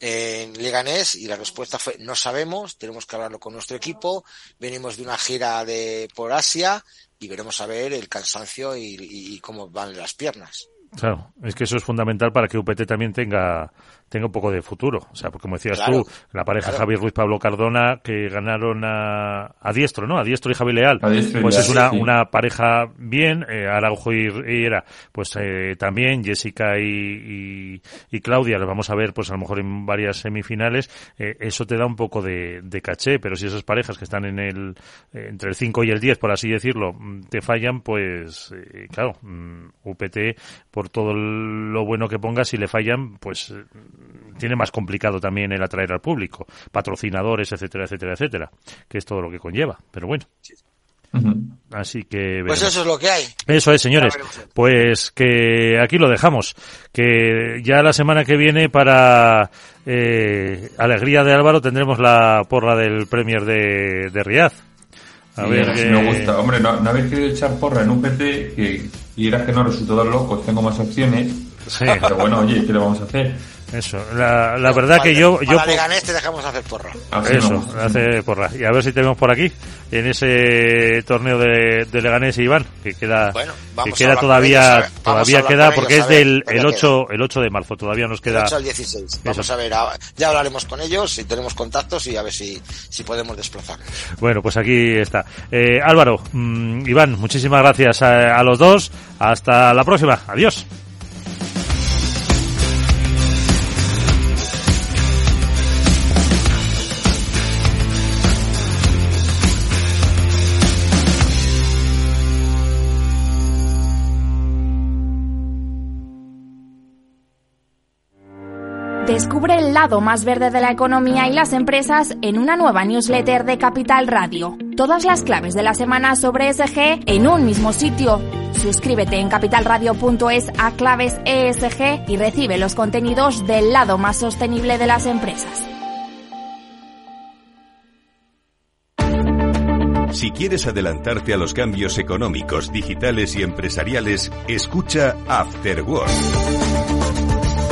en Leganés y la respuesta fue no sabemos, tenemos que hablarlo con nuestro equipo, venimos de una gira de por Asia y veremos a ver el cansancio y, y cómo van las piernas. Claro, es que eso es fundamental para que UPT también tenga tenga un poco de futuro. O sea, porque como decías tú, la pareja Javier Ruiz Pablo Cardona que ganaron a, a Diestro, ¿no? A Diestro y Javi Leal. pues es una, una pareja bien, eh, Araujo y, Era, pues eh, también, Jessica y, y, Claudia, les vamos a ver pues a lo mejor en varias semifinales, eh, eso te da un poco de, de, caché, pero si esas parejas que están en el, eh, entre el 5 y el 10, por así decirlo, mm, te fallan, pues eh, claro, mm, UPT, por todo lo bueno que ponga, si le fallan, pues tiene más complicado también el atraer al público, patrocinadores, etcétera, etcétera, etcétera, que es todo lo que conlleva. Pero bueno. Así que. Pues eso es lo que hay. Eso es, señores. Pues que aquí lo dejamos. Que ya la semana que viene, para eh, alegría de Álvaro, tendremos la porra del Premier de, de Riad. A ver, si me gusta. Hombre, no, no, habéis querido echar porra en un PT que y era que no resultó tan loco, tengo más opciones. Sí. Pero bueno, oye, ¿qué le vamos a hacer? Eso, la, la verdad que yo... yo para Leganés te dejamos hacer porra. Eso, hace porra. Y a ver si tenemos por aquí, en ese torneo de, de Leganés y Iván, que queda, que queda todavía, todavía queda, porque es del el 8, el 8 de marzo, todavía nos queda... El 8 al 16. Vamos a ver, ya hablaremos con ellos, si tenemos contactos y a ver si, si podemos desplazar. Bueno, pues aquí está. Eh, Álvaro, mmm, Iván, muchísimas gracias a, a los dos. Hasta la próxima. Adiós. Descubre el lado más verde de la economía y las empresas en una nueva newsletter de Capital Radio. Todas las claves de la semana sobre SG en un mismo sitio Suscríbete en capitalradio.es a claves ESG y recibe los contenidos del lado más sostenible de las empresas. Si quieres adelantarte a los cambios económicos, digitales y empresariales, escucha After Work.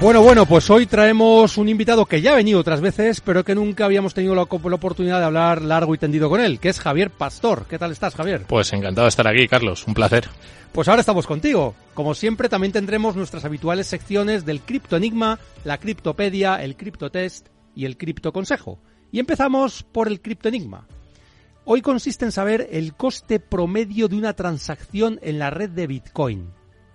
Bueno, bueno, pues hoy traemos un invitado que ya ha venido otras veces, pero que nunca habíamos tenido la, la, oportunidad de hablar largo y tendido con él, que es Javier Pastor. ¿Qué tal estás, Javier? Pues encantado de estar aquí, Carlos. Un placer. Pues ahora estamos contigo. Como siempre, también tendremos nuestras habituales secciones del Cripto Enigma, la Criptopedia, el Criptotest y el Cripto Consejo. Y empezamos por el Cripto Enigma. Hoy consiste en saber el coste promedio de una transacción en la red de Bitcoin.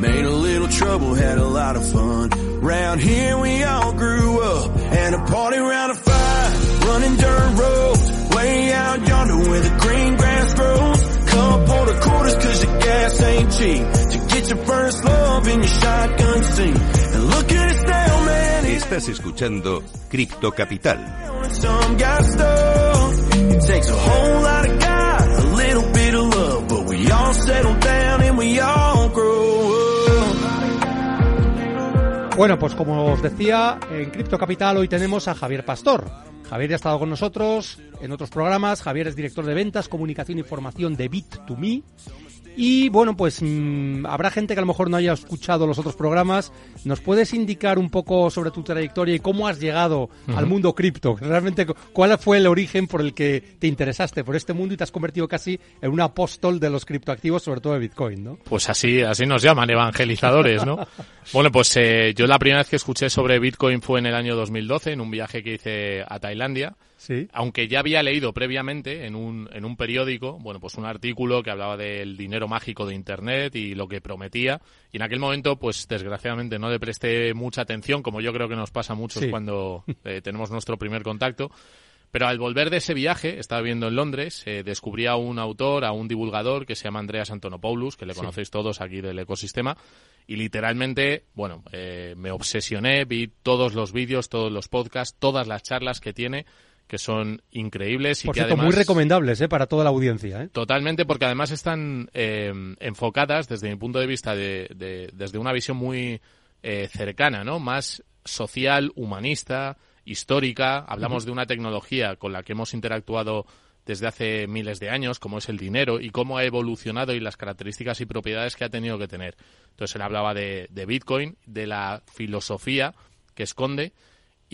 Made a little trouble, had a lot of fun. Round here we all grew up, and a party round a fire, running dirt roads, way out yonder where the green grass grows. Couple of quarters cause the gas ain't cheap, to get your first love in your shotgun seat. And look at us now, man. Estás escuchando Crypto Capital. Some got stuff. It takes a whole lot of God, a little bit of love, but we all settle down and we all grow Bueno, pues como os decía, en Cripto Capital hoy tenemos a Javier Pastor. Javier ya ha estado con nosotros en otros programas. Javier es director de ventas, comunicación y formación de Bit2Me. Y bueno, pues mmm, habrá gente que a lo mejor no haya escuchado los otros programas. ¿Nos puedes indicar un poco sobre tu trayectoria y cómo has llegado uh -huh. al mundo cripto? Realmente, ¿cuál fue el origen por el que te interesaste por este mundo y te has convertido casi en un apóstol de los criptoactivos, sobre todo de Bitcoin, ¿no? Pues así, así nos llaman, evangelizadores, ¿no? bueno, pues eh, yo la primera vez que escuché sobre Bitcoin fue en el año 2012, en un viaje que hice a Tailandia. Sí. Aunque ya había leído previamente en un, en un periódico, bueno, pues un artículo que hablaba del dinero mágico de Internet y lo que prometía. Y en aquel momento, pues desgraciadamente no le presté mucha atención, como yo creo que nos pasa a muchos Sí. cuando eh, tenemos nuestro primer contacto. Pero al volver de ese viaje, estaba viviendo en Londres, eh, descubrí a un autor, a un divulgador que se llama Andreas Antonopoulos, que le Sí. conocéis todos aquí del ecosistema. Y literalmente, bueno, eh, me obsesioné, vi todos los vídeos, todos los podcasts, todas las charlas que tiene, que son increíbles y Por que cierto, además... muy recomendables ¿eh? para toda la audiencia. ¿eh? Totalmente, porque además están eh, enfocadas desde mi punto de vista de, de- desde una visión muy eh, cercana, ¿no? Más social, humanista, histórica. Hablamos de una tecnología con la que hemos interactuado desde hace miles de años, como es el dinero y cómo ha evolucionado y las características y propiedades que ha tenido que tener. Entonces él hablaba de, de Bitcoin, de la filosofía que esconde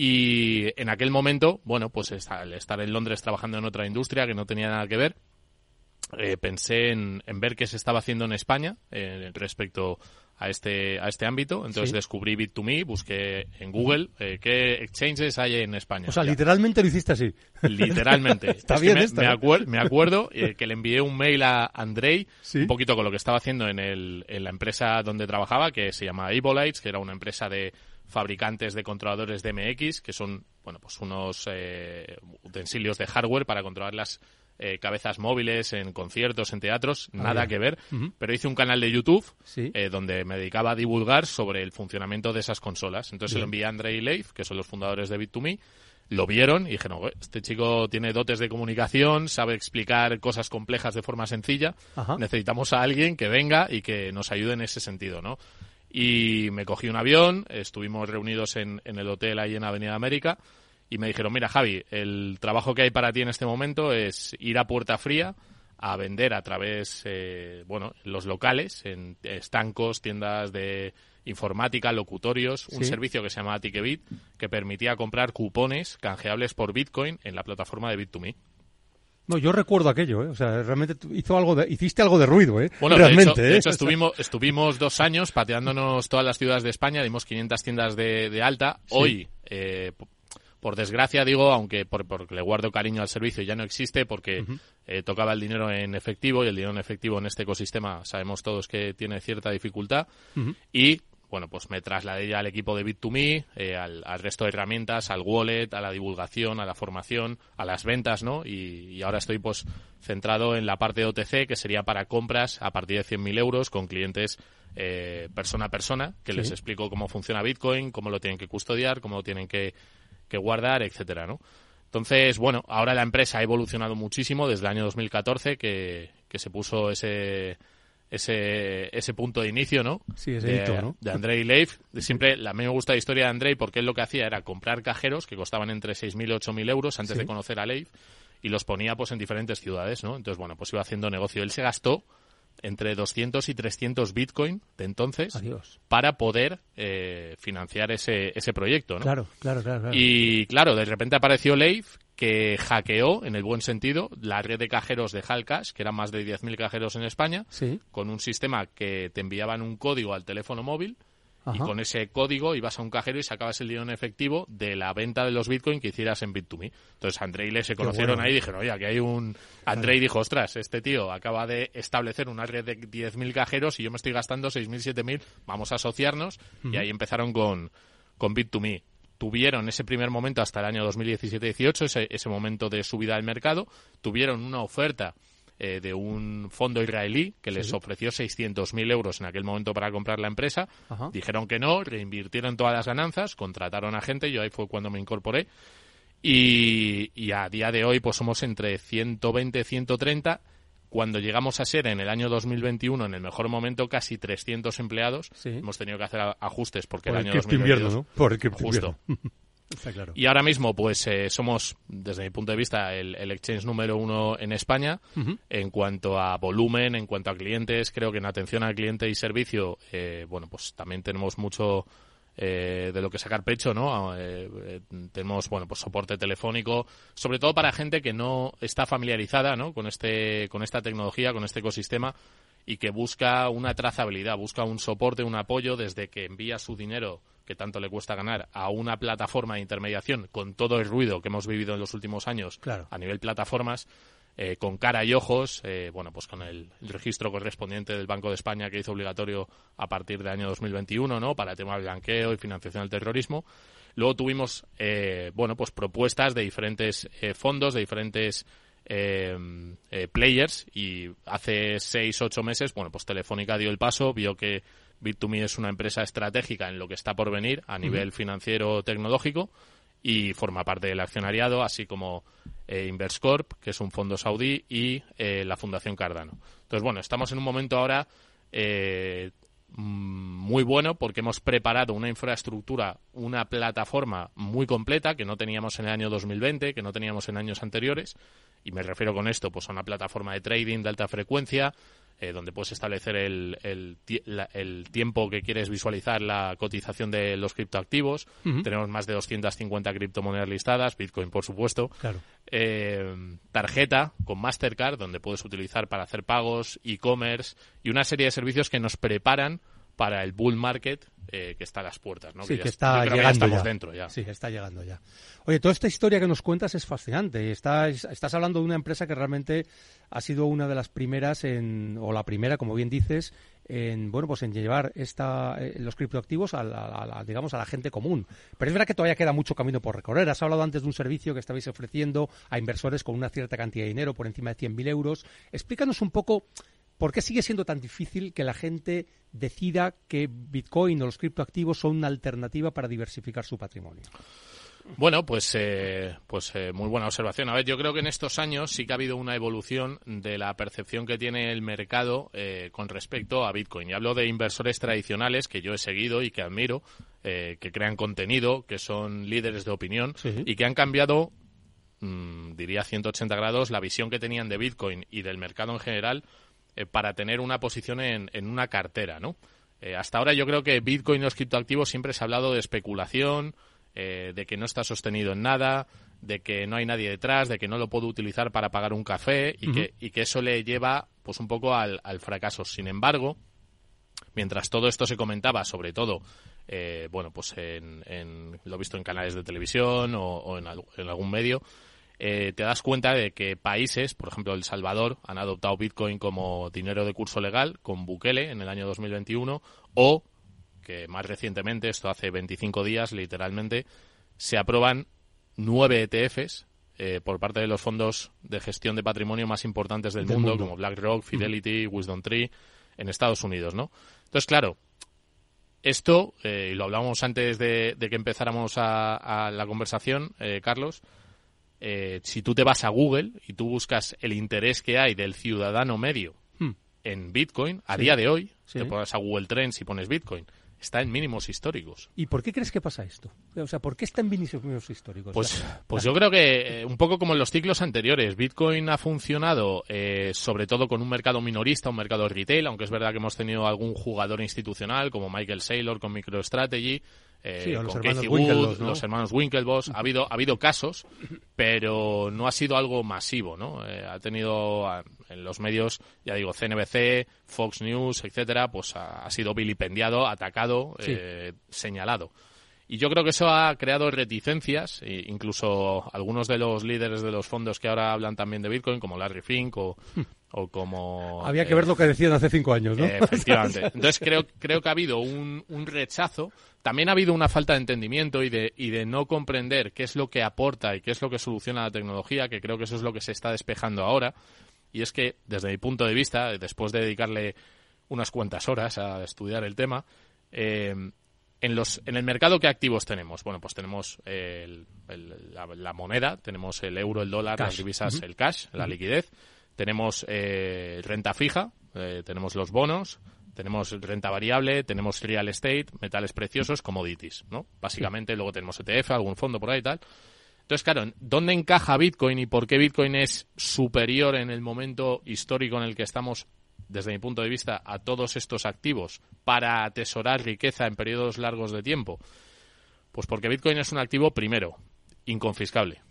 y en aquel momento, bueno, pues al estar en Londres trabajando en otra industria que no tenía nada que ver, eh, pensé en, en ver qué se estaba haciendo en España eh, respecto a este, a este ámbito. Entonces Sí. descubrí Bit2Me, busqué en Google eh, qué exchanges hay en España. O sea, Ya. literalmente lo hiciste así. Literalmente. Está Es bien me, ¿eh? acuer- me acuerdo eh, que le envié un mail a Andrei, Sí. un poquito con lo que estaba haciendo en, el, en la empresa donde trabajaba, que se llama Evolites, que era una empresa de fabricantes de controladores DMX, que son bueno pues unos eh, utensilios de hardware para controlar las eh, cabezas móviles en conciertos, en teatros, nada bien. que ver. Pero hice un canal de YouTube Sí. eh, donde me dedicaba a divulgar sobre el funcionamiento de esas consolas. Entonces se lo envié a Andrei y Leif, que son los fundadores de Bit2Me, lo vieron y dijeron, "Oye, este chico tiene dotes de comunicación, sabe explicar cosas complejas de forma sencilla, Ajá. necesitamos a alguien que venga y que nos ayude en ese sentido, ¿no? Y me cogí un avión, estuvimos reunidos en, en el hotel ahí en Avenida América y me dijeron, mira Javi, el trabajo que hay para ti en este momento es ir a puerta fría a vender a través, eh, bueno, en los locales, en estancos, tiendas de informática, locutorios, un Sí. servicio que se llamaba Ticketbit que permitía comprar cupones canjeables por Bitcoin en la plataforma de Bit2Me. No, yo recuerdo aquello, ¿eh? O sea, realmente hizo algo de, hiciste algo de ruido, ¿eh? Bueno, realmente, de hecho, de ¿eh? hecho, estuvimos, estuvimos dos años pateándonos todas las ciudades de España, dimos 500 tiendas de, de alta. Sí. Hoy, eh, por desgracia digo, aunque por, porque le guardo cariño al servicio, ya no existe porque eh, tocaba el dinero en efectivo y el dinero en efectivo en este ecosistema sabemos todos que tiene cierta dificultad. Ujú. Y bueno, pues me trasladé ya al equipo de Bit2Me, eh, al, al resto de herramientas, al wallet, a la divulgación, a la formación, a las ventas, ¿no? Y, y ahora estoy pues centrado en la parte de OTC, que sería para compras a partir de 100.000 euros con clientes eh, persona a persona, que Sí. les explico cómo funciona Bitcoin, cómo lo tienen que custodiar, cómo lo tienen que, que guardar, etcétera, ¿no? Entonces, bueno, ahora la empresa ha evolucionado muchísimo desde el año 2014 que, que se puso ese, ese, ese punto de inicio, ¿no? Sí, ese de, hito, ¿no? de Andrei Leif. Siempre, la- a mí me gusta la historia de Andrei porque él lo que hacía era comprar cajeros que costaban entre 6.000 y 8.000 euros antes Sí. de conocer a Leif y los ponía pues en diferentes ciudades, ¿no? Entonces, bueno, pues iba haciendo negocio. Él se gastó entre 200 y 300 Bitcoin de entonces Adiós. para poder eh, financiar ese, ese proyecto, ¿no? Claro, claro, claro. claro. Y claro, de repente apareció Leif que hackeó, en el buen sentido, la red de cajeros de Halcash, que eran más de 10.000 cajeros en España, Sí. con un sistema que te enviaban un código al teléfono móvil y con ese código ibas a un cajero y sacabas el dinero en efectivo de la venta de los Bitcoin que hicieras en Bit2Me. Entonces Andrei y Le se conocieron bueno. ahí y dijeron, oye, aquí hay un... Andrei dijo, ostras, este tío acaba de establecer una red de 10.000 cajeros y yo me estoy gastando 6.000, 7.000, vamos a asociarnos. Y ahí empezaron con, con Bit2Me. Tuvieron ese primer momento hasta el año 2017-18, ese, ese momento de subida del mercado. Tuvieron una oferta eh, de un fondo israelí que les Sí. ofreció 600.000 euros en aquel momento para comprar la empresa. Ajá. Dijeron que no, reinvirtieron todas las ganancias, contrataron a gente, yo ahí fue cuando me incorporé. Y, y a día de hoy pues somos entre 120 130. Cuando llegamos a ser en el año 2021, en el mejor momento, casi 300 empleados, Sí. hemos tenido que hacer ajustes porque Por el el año cripto 2022 invierno, ¿no? Por el Justo. invierno. Está claro. y ahora mismo, pues eh, somos, desde mi punto de vista, el, el exchange número uno en España. Ujú. En cuanto a volumen, en cuanto a clientes, creo que en atención al cliente y servicio, eh, bueno, pues también tenemos mucho eh, de lo que sacar pecho, ¿no? Eh, eh, tenemos, bueno, pues soporte telefónico, sobre todo para gente que no está familiarizada, ¿no? Con este, con esta tecnología, con este ecosistema y que busca una trazabilidad, busca un soporte, un apoyo desde que envía su dinero que tanto le cuesta ganar a una plataforma de intermediación con todo el ruido que hemos vivido en los últimos años Claro. a nivel plataformas eh, con cara y ojos, eh, bueno, pues con el, el registro correspondiente del Banco de España que hizo obligatorio a partir del año 2021, ¿no? Para el tema del blanqueo y financiación del terrorismo. Luego tuvimos, eh, bueno, pues propuestas de diferentes eh, fondos, de diferentes eh, players y hace seis, ocho meses, bueno, pues Telefónica dio el paso, vio que Bit2Me es una empresa estratégica en lo que está por venir a nivel financiero tecnológico y forma parte del accionariado, así como eh, Inverscorp, que es un fondo saudí, y eh, la Fundación Cardano. Entonces, bueno, estamos en un momento ahora eh, mm, muy bueno porque hemos preparado una infraestructura, una plataforma muy completa que no teníamos en el año 2020, que no teníamos en años anteriores, y me refiero con esto pues a una plataforma de trading de alta frecuencia, eh, donde puedes establecer el, el, tie- la- el tiempo que quieres visualizar la cotización de los criptoactivos. Tenemos más de 250 criptomonedas listadas, Bitcoin por supuesto. Claro. Eh, tarjeta con Mastercard, donde puedes utilizar para hacer pagos, e-commerce y una serie de servicios que nos preparan para el bull market eh, que está a las puertas, ¿no? Sí, ya- que está creo que llegando estamos ya. dentro ya. Sí, está llegando ya. Oye, toda esta historia que nos cuentas es fascinante. Estás, estás hablando de una empresa que realmente ha sido una de las primeras en, o la primera, como bien dices, en bueno, pues en llevar esta, eh, los criptoactivos a la, a la- digamos a la gente común. Pero es verdad que todavía queda mucho camino por recorrer. Has hablado antes de un servicio que estabais ofreciendo a inversores con una cierta cantidad de dinero, por encima de 100.000 euros. Explícanos un poco ¿Por qué sigue siendo tan difícil que la gente decida que Bitcoin o los criptoactivos son una alternativa para diversificar su patrimonio? Bueno, pues, eh, pues eh, muy buena observación. A ver, yo creo que en estos años sí que ha habido una evolución de la percepción que tiene el mercado eh, con respecto a Bitcoin. Y hablo de inversores tradicionales que yo he seguido y que admiro, eh, que crean contenido, que son líderes de opinión Sí. y que han cambiado, mm, diría 180 grados, la visión que tenían de Bitcoin y del mercado en general eh, para tener una posición en, en una cartera, ¿no? Eh, hasta ahora yo creo que Bitcoin y los criptoactivos siempre se ha hablado de especulación, eh, de que no está sostenido en nada, de que no hay nadie detrás, de que no lo puedo utilizar para pagar un café y, que, y que eso le lleva pues un poco al, al fracaso. Sin embargo, mientras todo esto se comentaba, sobre todo, eh, bueno, pues en, en- lo he visto en canales de televisión o, o en, al- en algún medio, eh, te das cuenta de que países, por ejemplo El Salvador, han adoptado Bitcoin como dinero de curso legal con Bukele en el año 2021 o que más recientemente, esto hace 25 días literalmente, se aprueban nueve ETFs eh, por parte de los fondos de gestión de patrimonio más importantes del, Del mundo, mundo. como BlackRock, Fidelity, Wisdom Tree, en Estados Unidos, ¿no? Entonces, claro, esto, eh, y lo hablábamos antes de, de que empezáramos a, a la conversación, eh, Carlos, eh, si tú te vas a Google y tú buscas el interés que hay del ciudadano medio Hmm. en Bitcoin, a Sí. día de hoy, Sí. te pones a Google Trends y pones Bitcoin, está en mínimos históricos. ¿Y por qué crees que pasa esto? O sea, ¿por qué está en mínimos históricos? Pues, La- pues yo creo que eh, un poco como en los ciclos anteriores, Bitcoin ha funcionado eh, sobre todo con un mercado minorista, un mercado retail, aunque es verdad que hemos tenido algún jugador institucional como Michael Saylor con MicroStrategy, eh, Sí, o los con hermanos Casey Wood, Winklevoss, ¿no? los hermanos Winklevoss. Ha habido, ha habido casos, pero no ha sido algo masivo, ¿no? Eh, ha tenido en los medios, ya digo, CNBC, Fox News, etcétera, pues ha, ha sido vilipendiado, atacado, Sí. eh, señalado. Y yo creo que eso ha creado reticencias, e incluso algunos de los líderes de los fondos que ahora hablan también de Bitcoin, como Larry Fink o, o como... Había que eh, ver lo que decían hace cinco años, ¿no? eh, efectivamente. Entonces creo, creo que ha habido un, un rechazo. También ha habido una falta de entendimiento y de, y de no comprender qué es lo que aporta y qué es lo que soluciona la tecnología, que creo que eso es lo que se está despejando ahora. Y es que, desde mi punto de vista, después de dedicarle unas cuantas horas a estudiar el tema, eh, en, los, en el mercado, ¿qué activos tenemos? Bueno, pues tenemos el- el- la, la moneda, tenemos el euro, el dólar, Cash. las divisas, el cash, la liquidez. Tenemos eh, renta fija, eh, tenemos los bonos, tenemos renta variable, tenemos real estate, metales preciosos, commodities, ¿no? Básicamente, luego tenemos ETF, algún fondo por ahí y tal. Entonces, claro, ¿dónde encaja Bitcoin y por qué Bitcoin es superior en el momento histórico en el que estamos, desde mi punto de vista, a todos estos activos para atesorar riqueza en periodos largos de tiempo? Pues porque Bitcoin es un activo, primero, inconfiscable,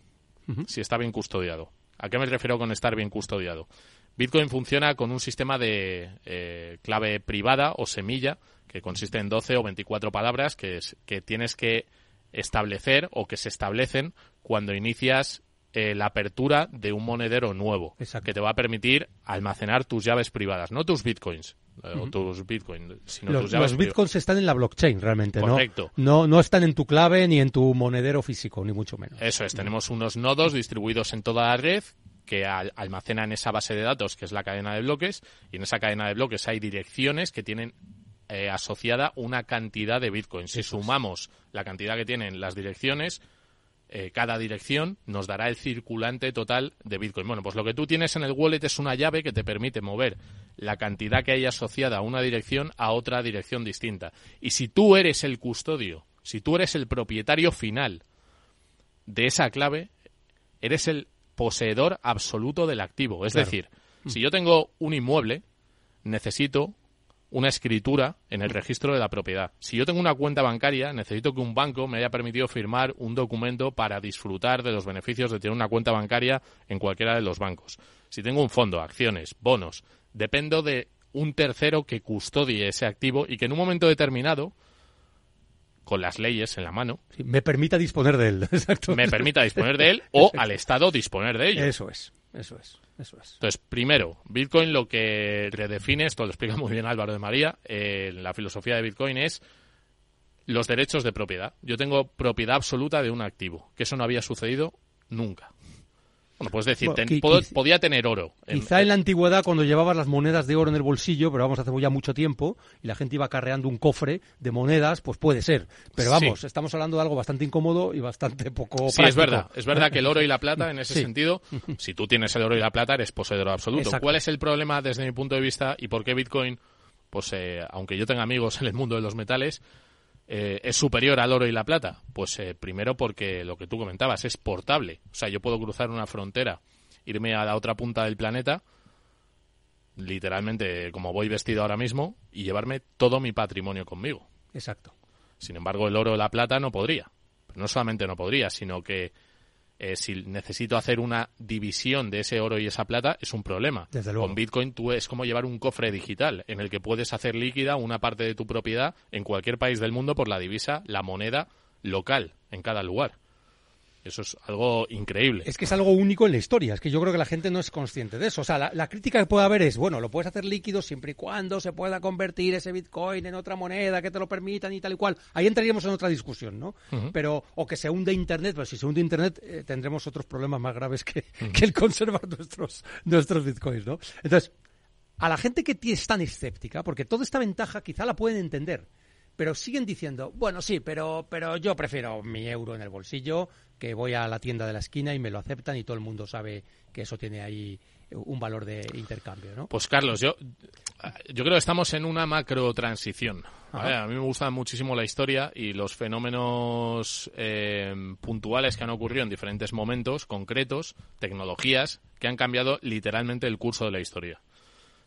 si está bien custodiado. ¿A qué me refiero con estar bien custodiado? Bitcoin funciona con un sistema de eh, clave privada o semilla que consiste en 12 o 24 palabras que, es- que tienes que establecer o que se establecen cuando inicias eh, la apertura de un monedero nuevo que te va a permitir almacenar tus llaves privadas, no tus bitcoins eh, o tus bitcoins, sino Los, tus llaves los bitcoins están en la blockchain realmente, ¿no? Correcto. No, no están en tu clave ni en tu monedero físico, ni mucho menos. Eso es, tenemos unos nodos distribuidos en toda la red que al- almacenan esa base de datos que es la cadena de bloques y en esa cadena de bloques hay direcciones que tienen eh, asociada una cantidad de bitcoins. Si sumamos la cantidad que tienen las direcciones, eh, cada dirección nos dará el circulante total de Bitcoin. Bueno, pues lo que tú tienes en el wallet es una llave que te permite mover la cantidad que hay asociada a una dirección a otra dirección distinta. Y si tú eres el custodio, si tú eres el propietario final de esa clave, eres el poseedor absoluto del activo. Es Claro. decir, si yo tengo un inmueble, necesito una escritura en el registro de la propiedad. Si yo tengo una cuenta bancaria, necesito que un banco me haya permitido firmar un documento para disfrutar de los beneficios de tener una cuenta bancaria en cualquiera de los bancos. Si tengo un fondo, acciones, bonos, dependo de un tercero que custodie ese activo y que en un momento determinado con las leyes en la mano. me permita disponer de él, exacto. Me permita disponer de él o al Estado disponer de ello. Eso es, eso es, eso es. Entonces, primero, Bitcoin lo que redefine, esto lo explica muy bien Álvaro de María, eh, la filosofía de Bitcoin es los derechos de propiedad. Yo tengo propiedad absoluta de un activo, que eso no había sucedido nunca. Bueno, puedes decir, podía tener oro. quizá en la antigüedad, cuando llevabas las monedas de oro en el bolsillo, pero vamos, hace ya mucho tiempo, y la gente iba carreando un cofre de monedas, pues puede ser. Pero vamos, estamos hablando de algo bastante incómodo y bastante poco Sí, es verdad. Es verdad que el oro y la plata, en ese sentido, si tú tienes el oro y la plata, eres poseedor absoluto. ¿Cuál es el problema desde mi punto de vista y por qué Bitcoin, pues eh, aunque yo tenga amigos en el mundo de los metales, eh, es superior al oro y la plata? Pues eh, primero porque lo que tú comentabas es portable. O sea, yo puedo cruzar una frontera, irme a la otra punta del planeta, literalmente como voy vestido ahora mismo, y llevarme todo mi patrimonio conmigo. Exacto. Sin embargo, el oro o la plata no podría. Pero no solamente no podría, sino que eh, si necesito hacer una división de ese oro y esa plata, es un problema. Con Bitcoin tú es como llevar un cofre digital en el que puedes hacer líquida una parte de tu propiedad en cualquier país del mundo por la divisa, la moneda local en cada lugar. Eso es algo increíble. Es que es algo único en la historia. Es que yo creo que la gente no es consciente de eso. O sea, la, crítica que puede haber es, bueno, lo puedes hacer líquido siempre y cuando se pueda convertir ese Bitcoin en otra moneda que te lo permitan y tal y cual. Ahí entraríamos en otra discusión, ¿no? Pero, o que se hunde Internet. Pero si se hunde Internet, eh, tendremos otros problemas más graves que, que el conservar nuestros, nuestros Bitcoins, ¿no? Entonces, a la gente que es tan escéptica, porque toda esta ventaja quizá la pueden entender pero siguen diciendo, bueno, sí, pero, pero yo prefiero mi euro en el bolsillo, que voy a la tienda de la esquina y me lo aceptan y todo el mundo sabe que eso tiene ahí un valor de intercambio, ¿no? Pues Carlos, yo, yo creo que estamos en una macro transición. A mí me gusta muchísimo la historia y los fenómenos eh, puntuales que han ocurrido en diferentes momentos concretos, tecnologías que han cambiado literalmente el curso de la historia.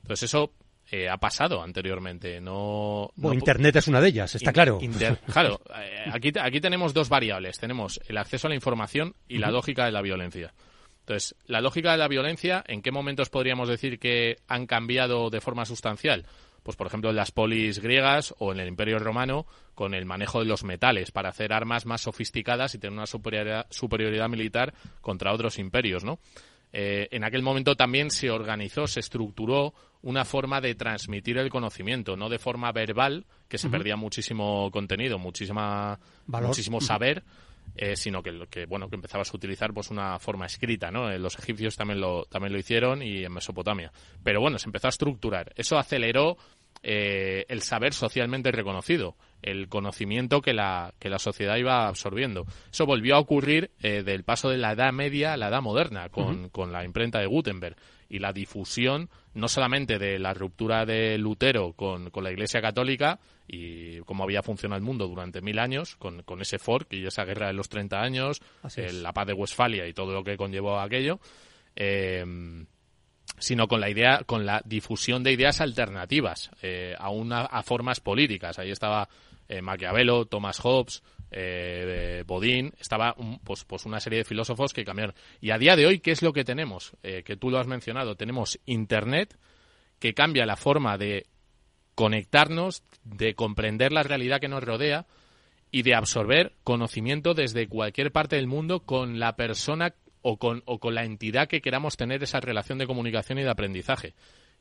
Entonces eso eh, ha pasado anteriormente. No, Internet es una de ellas, está claro. claro, eh, aquí, aquí tenemos dos variables. Tenemos el acceso a la información y la lógica de la violencia. Entonces, la lógica de la violencia, ¿en qué momentos podríamos decir que han cambiado de forma sustancial? Pues, por ejemplo, en las polis griegas o en el Imperio Romano, con el manejo de los metales para hacer armas más sofisticadas y tener una superioridad, superioridad militar contra otros imperios, ¿no? Eh, en aquel momento también se organizó, se estructuró una forma de transmitir el conocimiento, no de forma verbal, que se perdía muchísimo contenido, muchísima, muchísimo saber, eh, sino que, que, bueno que empezabas a utilizar pues una forma escrita, ¿no? Eh, los egipcios también lo también lo hicieron y en Mesopotamia. Pero bueno, se empezó a estructurar. Eso aceleró eh, el saber socialmente reconocido, el conocimiento que la, que la sociedad iba absorbiendo. Eso volvió a ocurrir eh, del paso de la Edad Media a la Edad Moderna, con, con la imprenta de Gutenberg y la difusión no solamente de la ruptura de Lutero con, con, la Iglesia Católica y cómo había funcionado el mundo durante mil años, con, con ese fork y esa guerra de los 30 años, la paz de Westfalia y todo lo que conllevó aquello, eh, sino con la idea, con la difusión de ideas alternativas eh, a, una, a formas políticas. Ahí estaba eh, Maquiavelo, Thomas Hobbes, eh, Bodín, estaba pues, pues una serie de filósofos que cambiaron. Y a día de hoy, ¿qué es lo que tenemos? que tú lo has mencionado, tenemos Internet que cambia la forma de conectarnos, de comprender la realidad que nos rodea y de absorber conocimiento desde cualquier parte del mundo con la persona o con, o con la entidad que queramos tener esa relación de comunicación y de aprendizaje.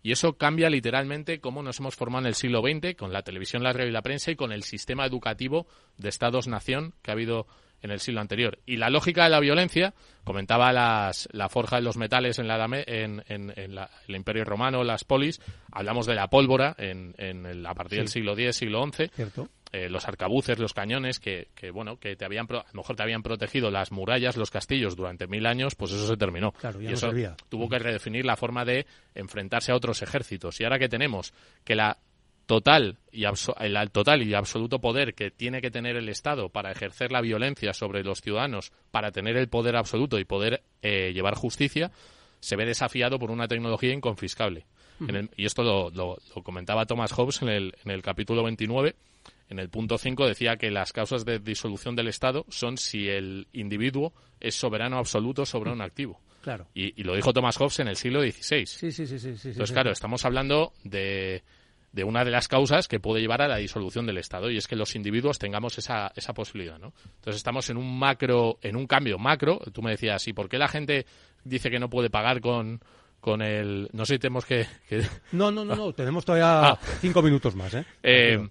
Y eso cambia literalmente cómo nos hemos formado en el siglo XX con la televisión, la radio y la prensa y con el sistema educativo de Estados-nación que ha habido en el siglo anterior. Y la lógica de la violencia, comentaba las, la forja de los metales en, la, en, en, el Imperio Romano, las polis, hablamos de la pólvora en, en a partir del siglo X, siglo XI. Cierto. Eh, los arcabuces, los cañones, que, bueno, que te habían, a lo mejor te habían protegido las murallas, los castillos durante mil años, pues eso se terminó. y eso tuvo que redefinir la forma de enfrentarse a otros ejércitos. Y ahora que tenemos que la total y el total y absoluto poder que tiene que tener el Estado para ejercer la violencia sobre los ciudadanos, para tener el poder absoluto y poder eh, llevar justicia, se ve desafiado por una tecnología inconfiscable. y esto lo, lo, comentaba Thomas Hobbes en el, en el capítulo 29 en el punto 5 decía que las causas de disolución del Estado son si el individuo es soberano absoluto sobre un activo. Claro. Y, y lo dijo Thomas Hobbes en el siglo XVI. Sí, sí, sí, sí. sí, Entonces, claro, estamos hablando de, de una de las causas que puede llevar a la disolución del Estado y es que los individuos tengamos esa, esa posibilidad, ¿no? Entonces estamos en un macro, en un cambio macro. Tú me decías, ¿y por qué la gente dice que no puede pagar con, con el... No sé si tenemos que... que- No, no, no, no, tenemos todavía Ah. cinco minutos más. Eh, eh,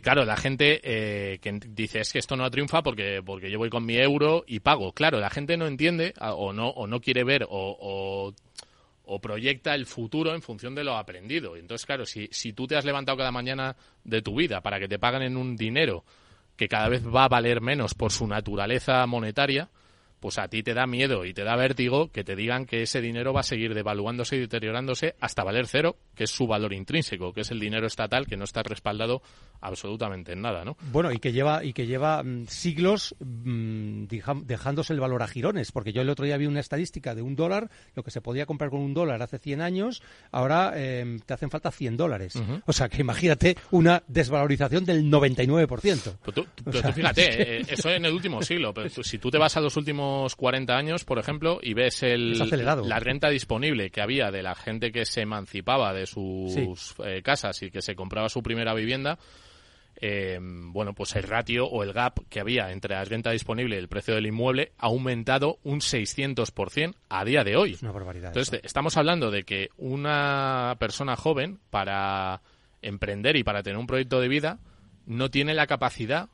claro, la gente eh, que dice es que esto no triunfa porque, porque yo voy con mi euro y pago. Claro, la gente no entiende o no, o no quiere ver o proyecta el futuro en función de lo aprendido. Entonces, claro, si, si tú te has levantado cada mañana de tu vida para que te paguen en un dinero que cada vez va a valer menos por su naturaleza monetaria, pues a ti te da miedo y te da vértigo que te digan que ese dinero va a seguir devaluándose y deteriorándose hasta valer cero, que es su valor intrínseco, que es el dinero estatal que no está respaldado absolutamente en nada, ¿no? Bueno, y que lleva y que lleva mm, siglos mm, dejándose el valor a girones, porque yo el otro día vi una estadística de un dólar, lo que se podía comprar con un dólar hace 100 años, ahora eh, te hacen falta 100 dólares. O sea, que imagínate una desvalorización del 99%. Pero tú, pero sea, tú fíjate, es que- eh, eso en el último siglo, pero tú- si tú te vas a los últimos 40 años, por ejemplo, y ves el, la renta disponible que había de la gente que se emancipaba de sus eh, casas y que se compraba su primera vivienda, eh, bueno, pues el ratio o el gap que había entre la renta disponible y el precio del inmueble ha aumentado un 600% a día de hoy. Es una barbaridad. Entonces, eso. de- estamos hablando de que una persona joven, para emprender y para tener un proyecto de vida, no tiene la capacidad,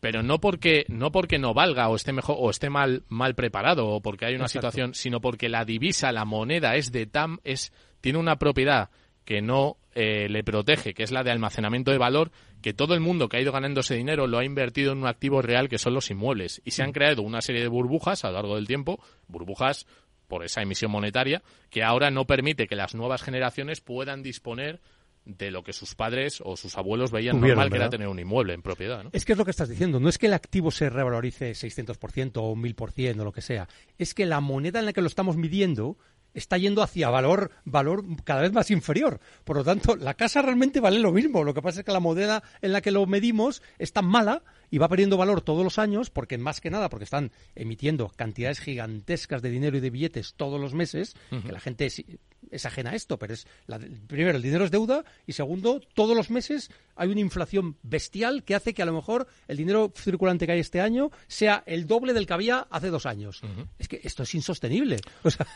pero no porque no porque no valga o esté mejor o esté mal mal preparado o porque hay una Exacto. situación, sino porque la divisa, la moneda es de tan es tiene una propiedad que no eh, le protege, que es la de almacenamiento de valor, que todo el mundo que ha ido ganando ese dinero lo ha invertido en un activo real que son los inmuebles. Y se han creado una serie de burbujas a lo largo del tiempo, burbujas por esa emisión monetaria, que ahora no permite que las nuevas generaciones puedan disponer de lo que sus padres o sus abuelos veían Tuvieron, normal, que era tener un inmueble en propiedad. ¿no? Es que es lo que estás diciendo. No es que el activo se revalorice 600% o 1000% o lo que sea. Es que la moneda en la que lo estamos midiendo está yendo hacia valor, valor cada vez más inferior. Por lo tanto, la casa realmente vale lo mismo. Lo que pasa es que la moneda en la que lo medimos es tan mala y va perdiendo valor todos los años, porque más que nada, porque están emitiendo cantidades gigantescas de dinero y de billetes todos los meses, que la gente es, es ajena a esto, pero es la- primero el dinero es deuda y segundo todos los meses hay una inflación bestial que hace que a lo mejor el dinero circulante que hay este año sea el doble del que había hace dos años. Es que esto es insostenible. O sea,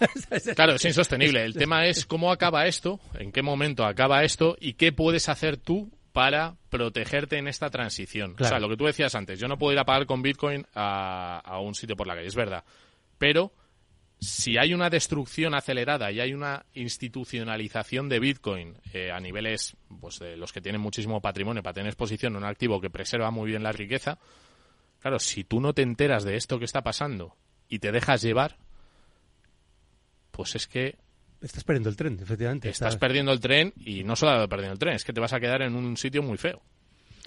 Claro, es insostenible. El tema es cómo acaba esto, en qué momento acaba esto y qué puedes hacer tú para protegerte en esta transición. O sea, lo que tú decías antes, yo no puedo ir a pagar con Bitcoin a, a un sitio por la calle, es verdad. Pero si hay una destrucción acelerada y hay una institucionalización de Bitcoin eh, a niveles pues de los que tienen muchísimo patrimonio para tener exposición a un activo que preserva muy bien la riqueza, claro, si tú no te enteras de esto que está pasando y te dejas llevar, pues es que estás perdiendo el tren, efectivamente. estás perdiendo el tren y no solo perdiendo el tren, es que te vas a quedar en un sitio muy feo.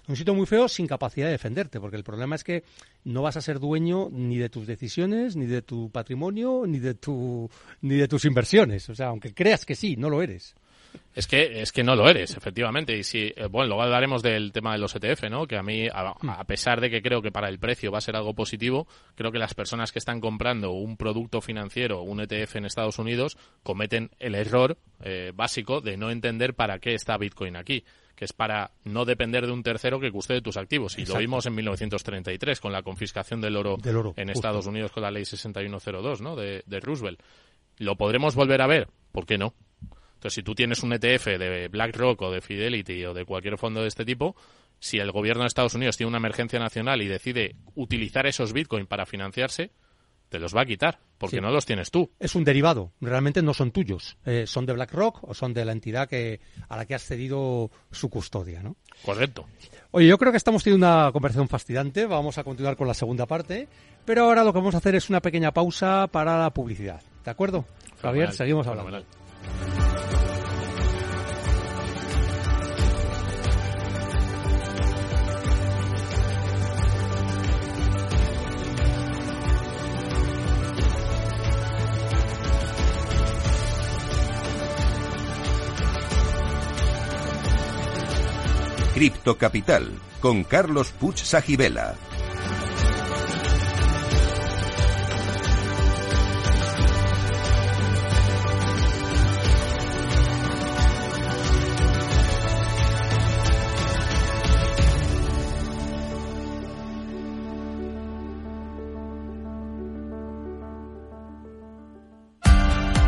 un sitio muy feo sin capacidad de defenderte, porque el problema es que no vas a ser dueño ni de tus decisiones, ni de tu patrimonio, ni de tu ni de tus inversiones. O sea, aunque creas que sí, no lo eres. Es que, es que no lo eres, efectivamente. Y si, eh, bueno, luego hablaremos del tema de los ETF, ¿no? Que a mí, a, a pesar de que creo que para el precio va a ser algo positivo, creo que las personas que están comprando un producto financiero, un ETF en Estados Unidos, cometen el error eh, básico de no entender para qué está Bitcoin aquí que es para no depender de un tercero que custode tus activos. Y Exacto. lo vimos en 1933 con la confiscación del oro, Del oro, en justo. Estados Unidos con la ley 6102 ¿no? de, de Roosevelt. ¿Lo podremos volver a ver? ¿Por qué no? Entonces, si tú tienes un ETF de BlackRock o de Fidelity o de cualquier fondo de este tipo, si el gobierno de Estados Unidos tiene una emergencia nacional y decide utilizar esos Bitcoin para financiarse, te los va a quitar, porque Sí. no los tienes tú. Es un derivado, realmente no son tuyos. Eh, son de BlackRock o son de la entidad que a la que has cedido su custodia, ¿no? Correcto. Oye, yo creo que estamos teniendo una conversación fascinante. Vamos a continuar con la segunda parte. Pero ahora lo que vamos a hacer es una pequeña pausa para la publicidad. ¿De acuerdo? Javier, seguimos hablando. fenomenal. Criptocapital con Carlos Puch Sajibela.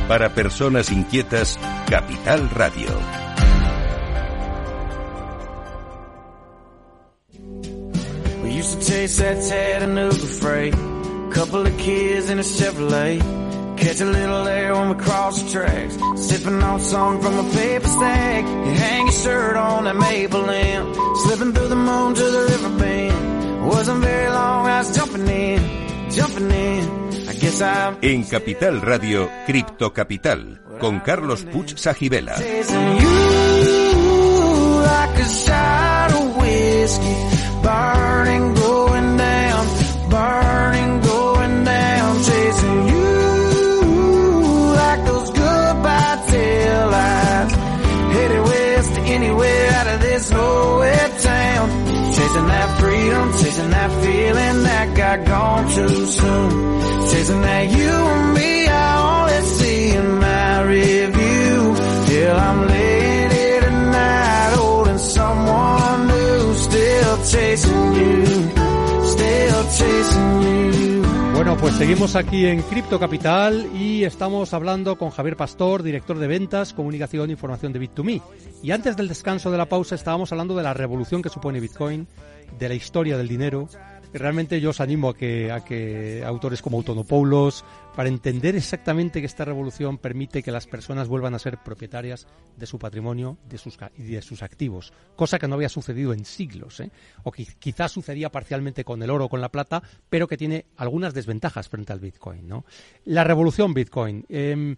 Para personas inquietas, Capital Radio. Used to chase that Chattanooga freight. Couple of kids in a Chevrolet. Catch a little air when we cross the tracks. Sipping on something from a paper stack. You hang your shirt on that maple limb. Slipping through the moon to the river bend. Wasn't very long, I was jumping in, jumping in. I guess I'm En Capital Radio, Cripto Capital, con Carlos Puch Sajibela. chasing chasing that feeling that got gone too soon. Chasing that you and me, I only see in my review. Till I'm laying here tonight, holding someone new. Still chasing you, still chasing you. Bueno, pues seguimos aquí en Cripto Capital y estamos hablando con Javier Pastor, director de ventas, comunicación e información de Bit2Me. Y antes del descanso de la pausa estábamos hablando de la revolución que supone Bitcoin, de la historia del dinero. Realmente yo os animo a que, a que autores como Autonopoulos, para entender exactamente que esta revolución permite que las personas vuelvan a ser propietarias de su patrimonio de sus, y de sus activos, cosa que no había sucedido en siglos, ¿eh? o qui- quizás sucedía parcialmente con el oro o con la plata, pero que tiene algunas desventajas frente al Bitcoin. ¿no? La revolución Bitcoin. em,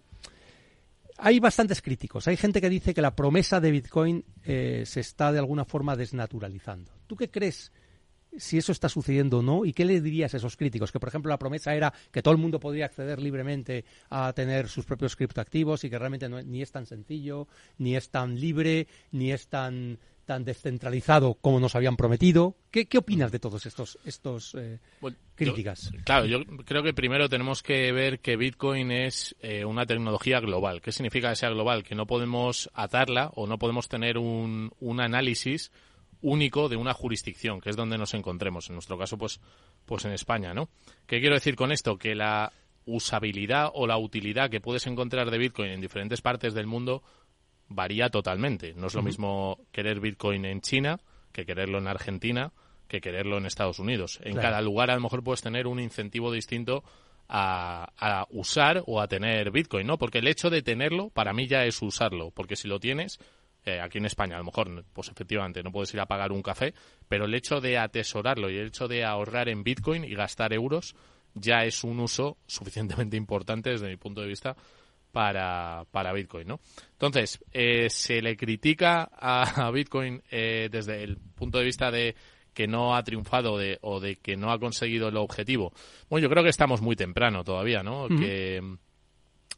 hay bastantes críticos. Hay gente que dice que la promesa de Bitcoin eh, se está de alguna forma desnaturalizando. ¿Tú qué crees si eso está sucediendo o no? ¿Y qué le dirías a esos críticos? Que, por ejemplo, la promesa era que todo el mundo podría acceder libremente a tener sus propios criptoactivos y que realmente no- ni es tan sencillo, ni es tan libre, ni es tan tan descentralizado como nos habían prometido. ¿Qué, qué opinas de todos estos estos eh, Bueno, yo- críticas? Claro, yo creo que primero tenemos que ver que Bitcoin es eh, una tecnología global. ¿Qué significa que sea global? Que no podemos atarla o no podemos tener un, un análisis único de una jurisdicción, que es donde nos encontremos. En nuestro caso, pues, pues en España, ¿no? ¿Qué quiero decir con esto? Que la usabilidad o la utilidad que puedes encontrar de Bitcoin en diferentes partes del mundo varía totalmente. No es lo mismo querer Bitcoin en China que quererlo en Argentina que quererlo en Estados Unidos. En Claro. cada lugar a lo mejor puedes tener un incentivo distinto a, a usar o a tener Bitcoin, ¿no? Porque el hecho de tenerlo para mí ya es usarlo, porque si lo tienes eh, aquí en España a lo mejor pues efectivamente no puedes ir a pagar un café, pero el hecho de atesorarlo y el hecho de ahorrar en Bitcoin y gastar euros ya es un uso suficientemente importante desde mi punto de vista para, para Bitcoin, ¿no? Entonces, eh, se le critica a, a Bitcoin eh, desde el punto de vista de que no ha triunfado de, o de que no ha conseguido el objetivo. Bueno, yo creo que estamos muy temprano todavía, ¿no? Que mm,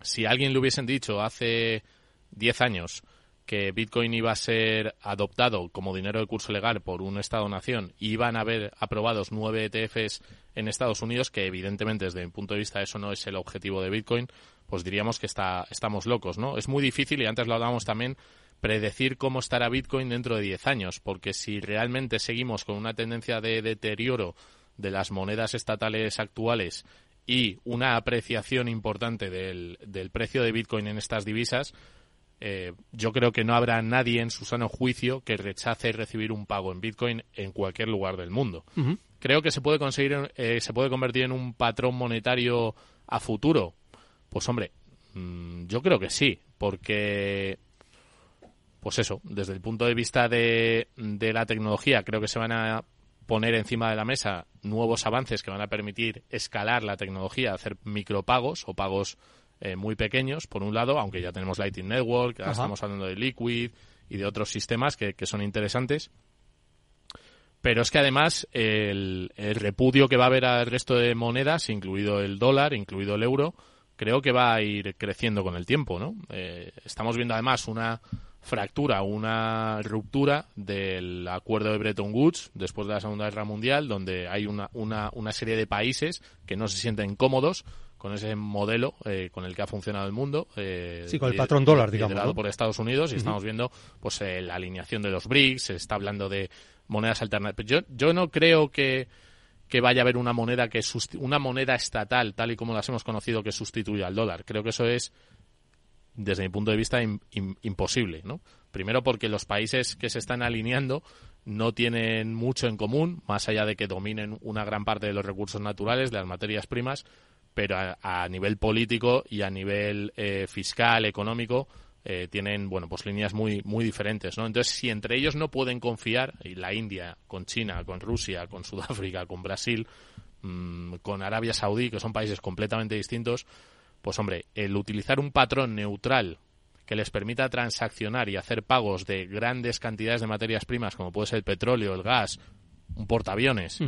si a alguien le hubiesen dicho hace 10 años que Bitcoin iba a ser adoptado como dinero de curso legal por un Estado-nación y iban a haber aprobados nueve ETFs en Estados Unidos, que evidentemente desde mi punto de vista eso no es el objetivo de Bitcoin, pues diríamos que está, estamos locos, ¿no? Es muy difícil, y antes lo hablábamos también, predecir cómo estará Bitcoin dentro de 10 años, porque si realmente seguimos con una tendencia de deterioro de las monedas estatales actuales y una apreciación importante del, del precio de Bitcoin en estas divisas, eh, yo creo que no habrá nadie en su sano juicio que rechace recibir un pago en Bitcoin en cualquier lugar del mundo. Creo que se puede conseguir, eh, se puede convertir en un patrón monetario a futuro. Pues hombre, mm, yo creo que sí, porque, pues eso, desde el punto de vista de, de la tecnología, creo que se van a poner encima de la mesa nuevos avances que van a permitir escalar la tecnología, hacer micropagos o pagos eh, muy pequeños, por un lado, aunque ya tenemos Lightning Network, ahora estamos hablando de Liquid y de otros sistemas que, que son interesantes. Pero es que además el, el repudio que va a haber al resto de monedas, incluido el dólar, incluido el euro, creo que va a ir creciendo con el tiempo, ¿no? Eh, estamos viendo además una fractura, una ruptura del acuerdo de Bretton Woods después de la Segunda Guerra Mundial, donde hay una, una, una serie de países que no se sienten cómodos con ese modelo eh, con el que ha funcionado el mundo. eh, Sí, con el patrón dólar, digamos, ¿no? por Estados Unidos y estamos viendo pues eh, la alineación de los BRICS, se está hablando de monedas alternativas. Yo, yo no creo que, que vaya a haber una moneda que una moneda estatal tal y como las hemos conocido que sustituya al dólar. Creo que eso es desde mi punto de vista, im- im- imposible, ¿no? Primero porque los países que se están alineando no tienen mucho en común, más allá de que dominen una gran parte de los recursos naturales, de las materias primas, pero a, nivel político y a nivel eh, fiscal, económico, eh, tienen bueno pues líneas muy muy diferentes no entonces si entre ellos no pueden confiar y la India con China con Rusia con Sudáfrica con Brasil mm, con Arabia Saudí que son países completamente distintos pues hombre el utilizar un patrón neutral que les permita transaccionar y hacer pagos de grandes cantidades de materias primas como puede ser el petróleo el gas un portaaviones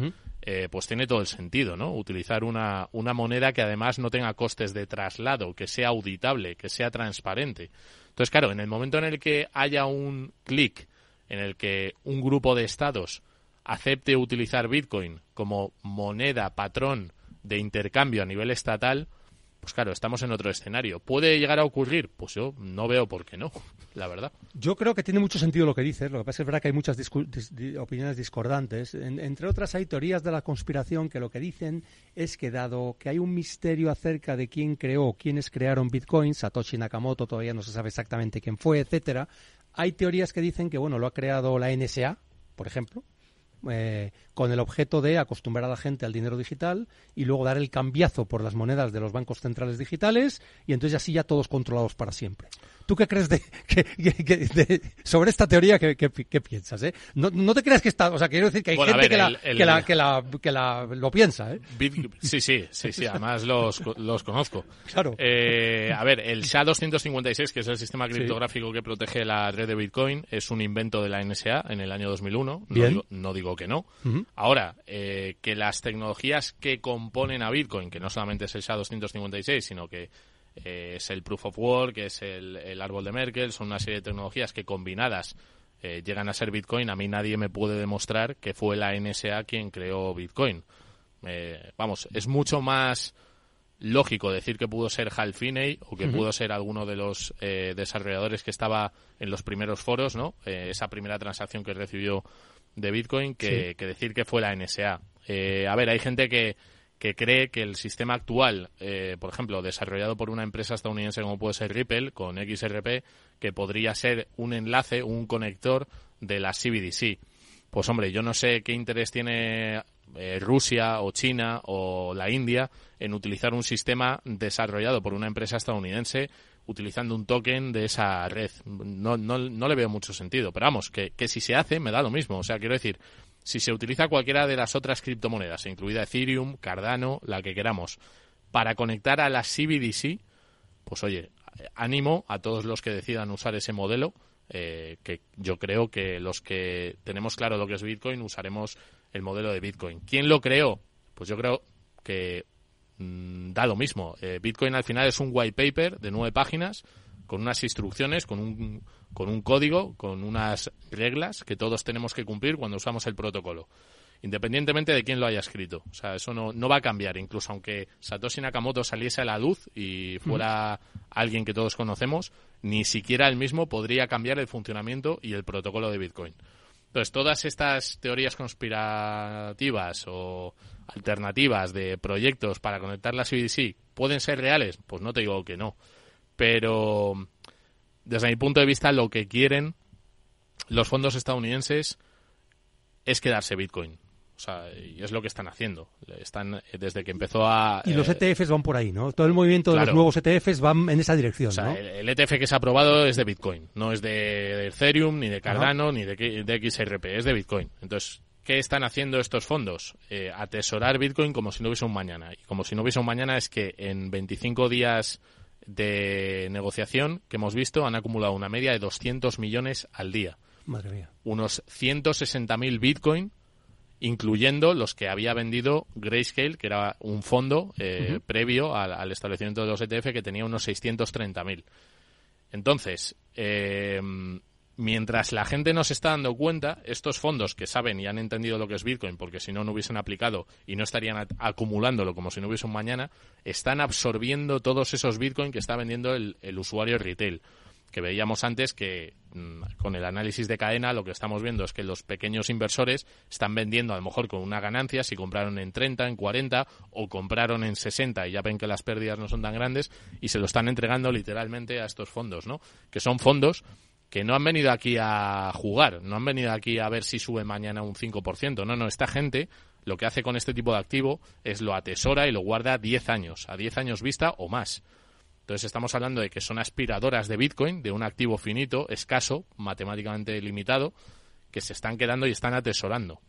eh, pues tiene todo el sentido, ¿no? Utilizar una, una moneda que además no tenga costes de traslado, que sea auditable, que sea transparente. Entonces, claro, en el momento en el que haya un clic en el que un grupo de estados acepte utilizar Bitcoin como moneda patrón de intercambio a nivel estatal, pues claro, estamos en otro escenario. ¿Puede llegar a ocurrir? Pues yo no veo por qué no, la verdad. Yo creo que tiene mucho sentido lo que dices. Lo que pasa es que es verdad que hay muchas opiniones discordantes. En- entre otras, hay teorías de la conspiración que lo que dicen es que, dado que hay un misterio acerca de quién creó quiénes crearon Bitcoin, Satoshi Nakamoto todavía no se sabe exactamente quién fue, etcétera, hay teorías que dicen que, bueno, lo ha creado la NSA, por ejemplo, eh, con el objeto de acostumbrar a la gente al dinero digital y luego dar el cambiazo por las monedas de los bancos centrales digitales y entonces así ya todos controlados para siempre. ¿Tú qué crees de, que- de- sobre esta teoría? ¿Qué, piensas? Eh? No, no te creas que está, o sea, quiero decir que hay Bueno, gente ver, que, la, el- que, la, que, la, que la- lo piensa. ¿eh? Sí, sí, sí, sí, además los, los conozco. Claro. Eh, a ver, el SHA-256, que es el sistema criptográfico que protege la red de Bitcoin, es un invento de la NSA en el año 2001. No Bien. digo, no digo que no. Ahora, eh, que las tecnologías que componen a Bitcoin, que no solamente es el SHA-256, sino que eh, es el Proof of Work, que es el, el árbol de Merkel, son una serie de tecnologías que combinadas eh, llegan a ser Bitcoin, a mí nadie me puede demostrar que fue la NSA quien creó Bitcoin. Eh, vamos, es mucho más lógico decir que pudo ser Hal Finney o que pudo ser alguno de los eh, desarrolladores que estaba en los primeros foros, ¿no? Esa primera transacción que recibió de Bitcoin que, Sí. que decir que fue la NSA. Eh, a ver, hay gente que, que cree que el sistema actual, eh, por ejemplo, desarrollado por una empresa estadounidense como puede ser Ripple, con XRP, que podría ser un enlace, un conector de la CBDC. Pues hombre, yo no sé qué interés tiene eh, Rusia o China o la India en utilizar un sistema desarrollado por una empresa estadounidense utilizando un token de esa red. No, no, no le veo mucho sentido. Pero vamos, que, que si se hace, me da lo mismo. O sea, quiero decir, si se utiliza cualquiera de las otras criptomonedas, incluida Ethereum, Cardano, la que queramos, para conectar a la CBDC, pues oye, ánimo a todos los que decidan usar ese modelo, eh, que yo creo que los que tenemos claro lo que es Bitcoin usaremos el modelo de Bitcoin. ¿Quién lo creó? Pues yo creo que mm, da lo mismo. Eh, Bitcoin al final es un white paper de nueve páginas con unas instrucciones, con un, con un código, con unas reglas que todos tenemos que cumplir cuando usamos el protocolo independientemente de quién lo haya escrito. O sea, eso no, no va a cambiar, incluso aunque Satoshi Nakamoto saliese a la luz y fuera alguien que todos conocemos, ni siquiera él mismo podría cambiar el funcionamiento y el protocolo de Bitcoin. Entonces, todas estas teorías conspirativas o alternativas de proyectos para conectar la CBDC pueden ser reales, pues no te digo que no. Pero desde mi punto de vista, lo que quieren los fondos estadounidenses es quedarse Bitcoin. O sea, y es lo que están haciendo. Están eh, desde que empezó a Y los eh, ETFs van por ahí, ¿no? Todo el movimiento de los nuevos ETFs van en esa dirección, o sea, ¿no? el, el ETF que se ha aprobado es de Bitcoin, no es de, Ethereum, ni de Cardano, ni de, de XRP, es de Bitcoin. Entonces, ¿qué están haciendo estos fondos? Eh, atesorar Bitcoin como si no hubiese un mañana. Y como si no hubiese un mañana es que en 25 días de negociación que hemos visto han acumulado una media de 200 millones al día. Madre mía. Unos 160.000 Bitcoin, incluyendo los que había vendido Grayscale, que era un fondo eh, previo al, al establecimiento de los ETF que tenía unos 630.000. Entonces, eh, mientras la gente no se está dando cuenta, estos fondos que saben y han entendido lo que es Bitcoin, porque si no, no hubiesen aplicado y no estarían acumulándolo como si no hubiese un mañana, están absorbiendo todos esos Bitcoin que está vendiendo el, el usuario retail. que veíamos antes que mm, con el análisis de cadena lo que estamos viendo es que los pequeños inversores están vendiendo a lo mejor con una ganancia si compraron en 30, en 40 o compraron en 60 y ya ven que las pérdidas no son tan grandes y se lo están entregando literalmente a estos fondos, ¿no? Que son fondos que no han venido aquí a jugar, no han venido aquí a ver si sube mañana un 5%. No, no, esta gente lo que hace con este tipo de activo es lo atesora y lo guarda 10 años, a 10 años vista o más. Entonces estamos hablando de que son aspiradoras de Bitcoin, de un activo finito, escaso, matemáticamente limitado, que se están quedando y están atesorando.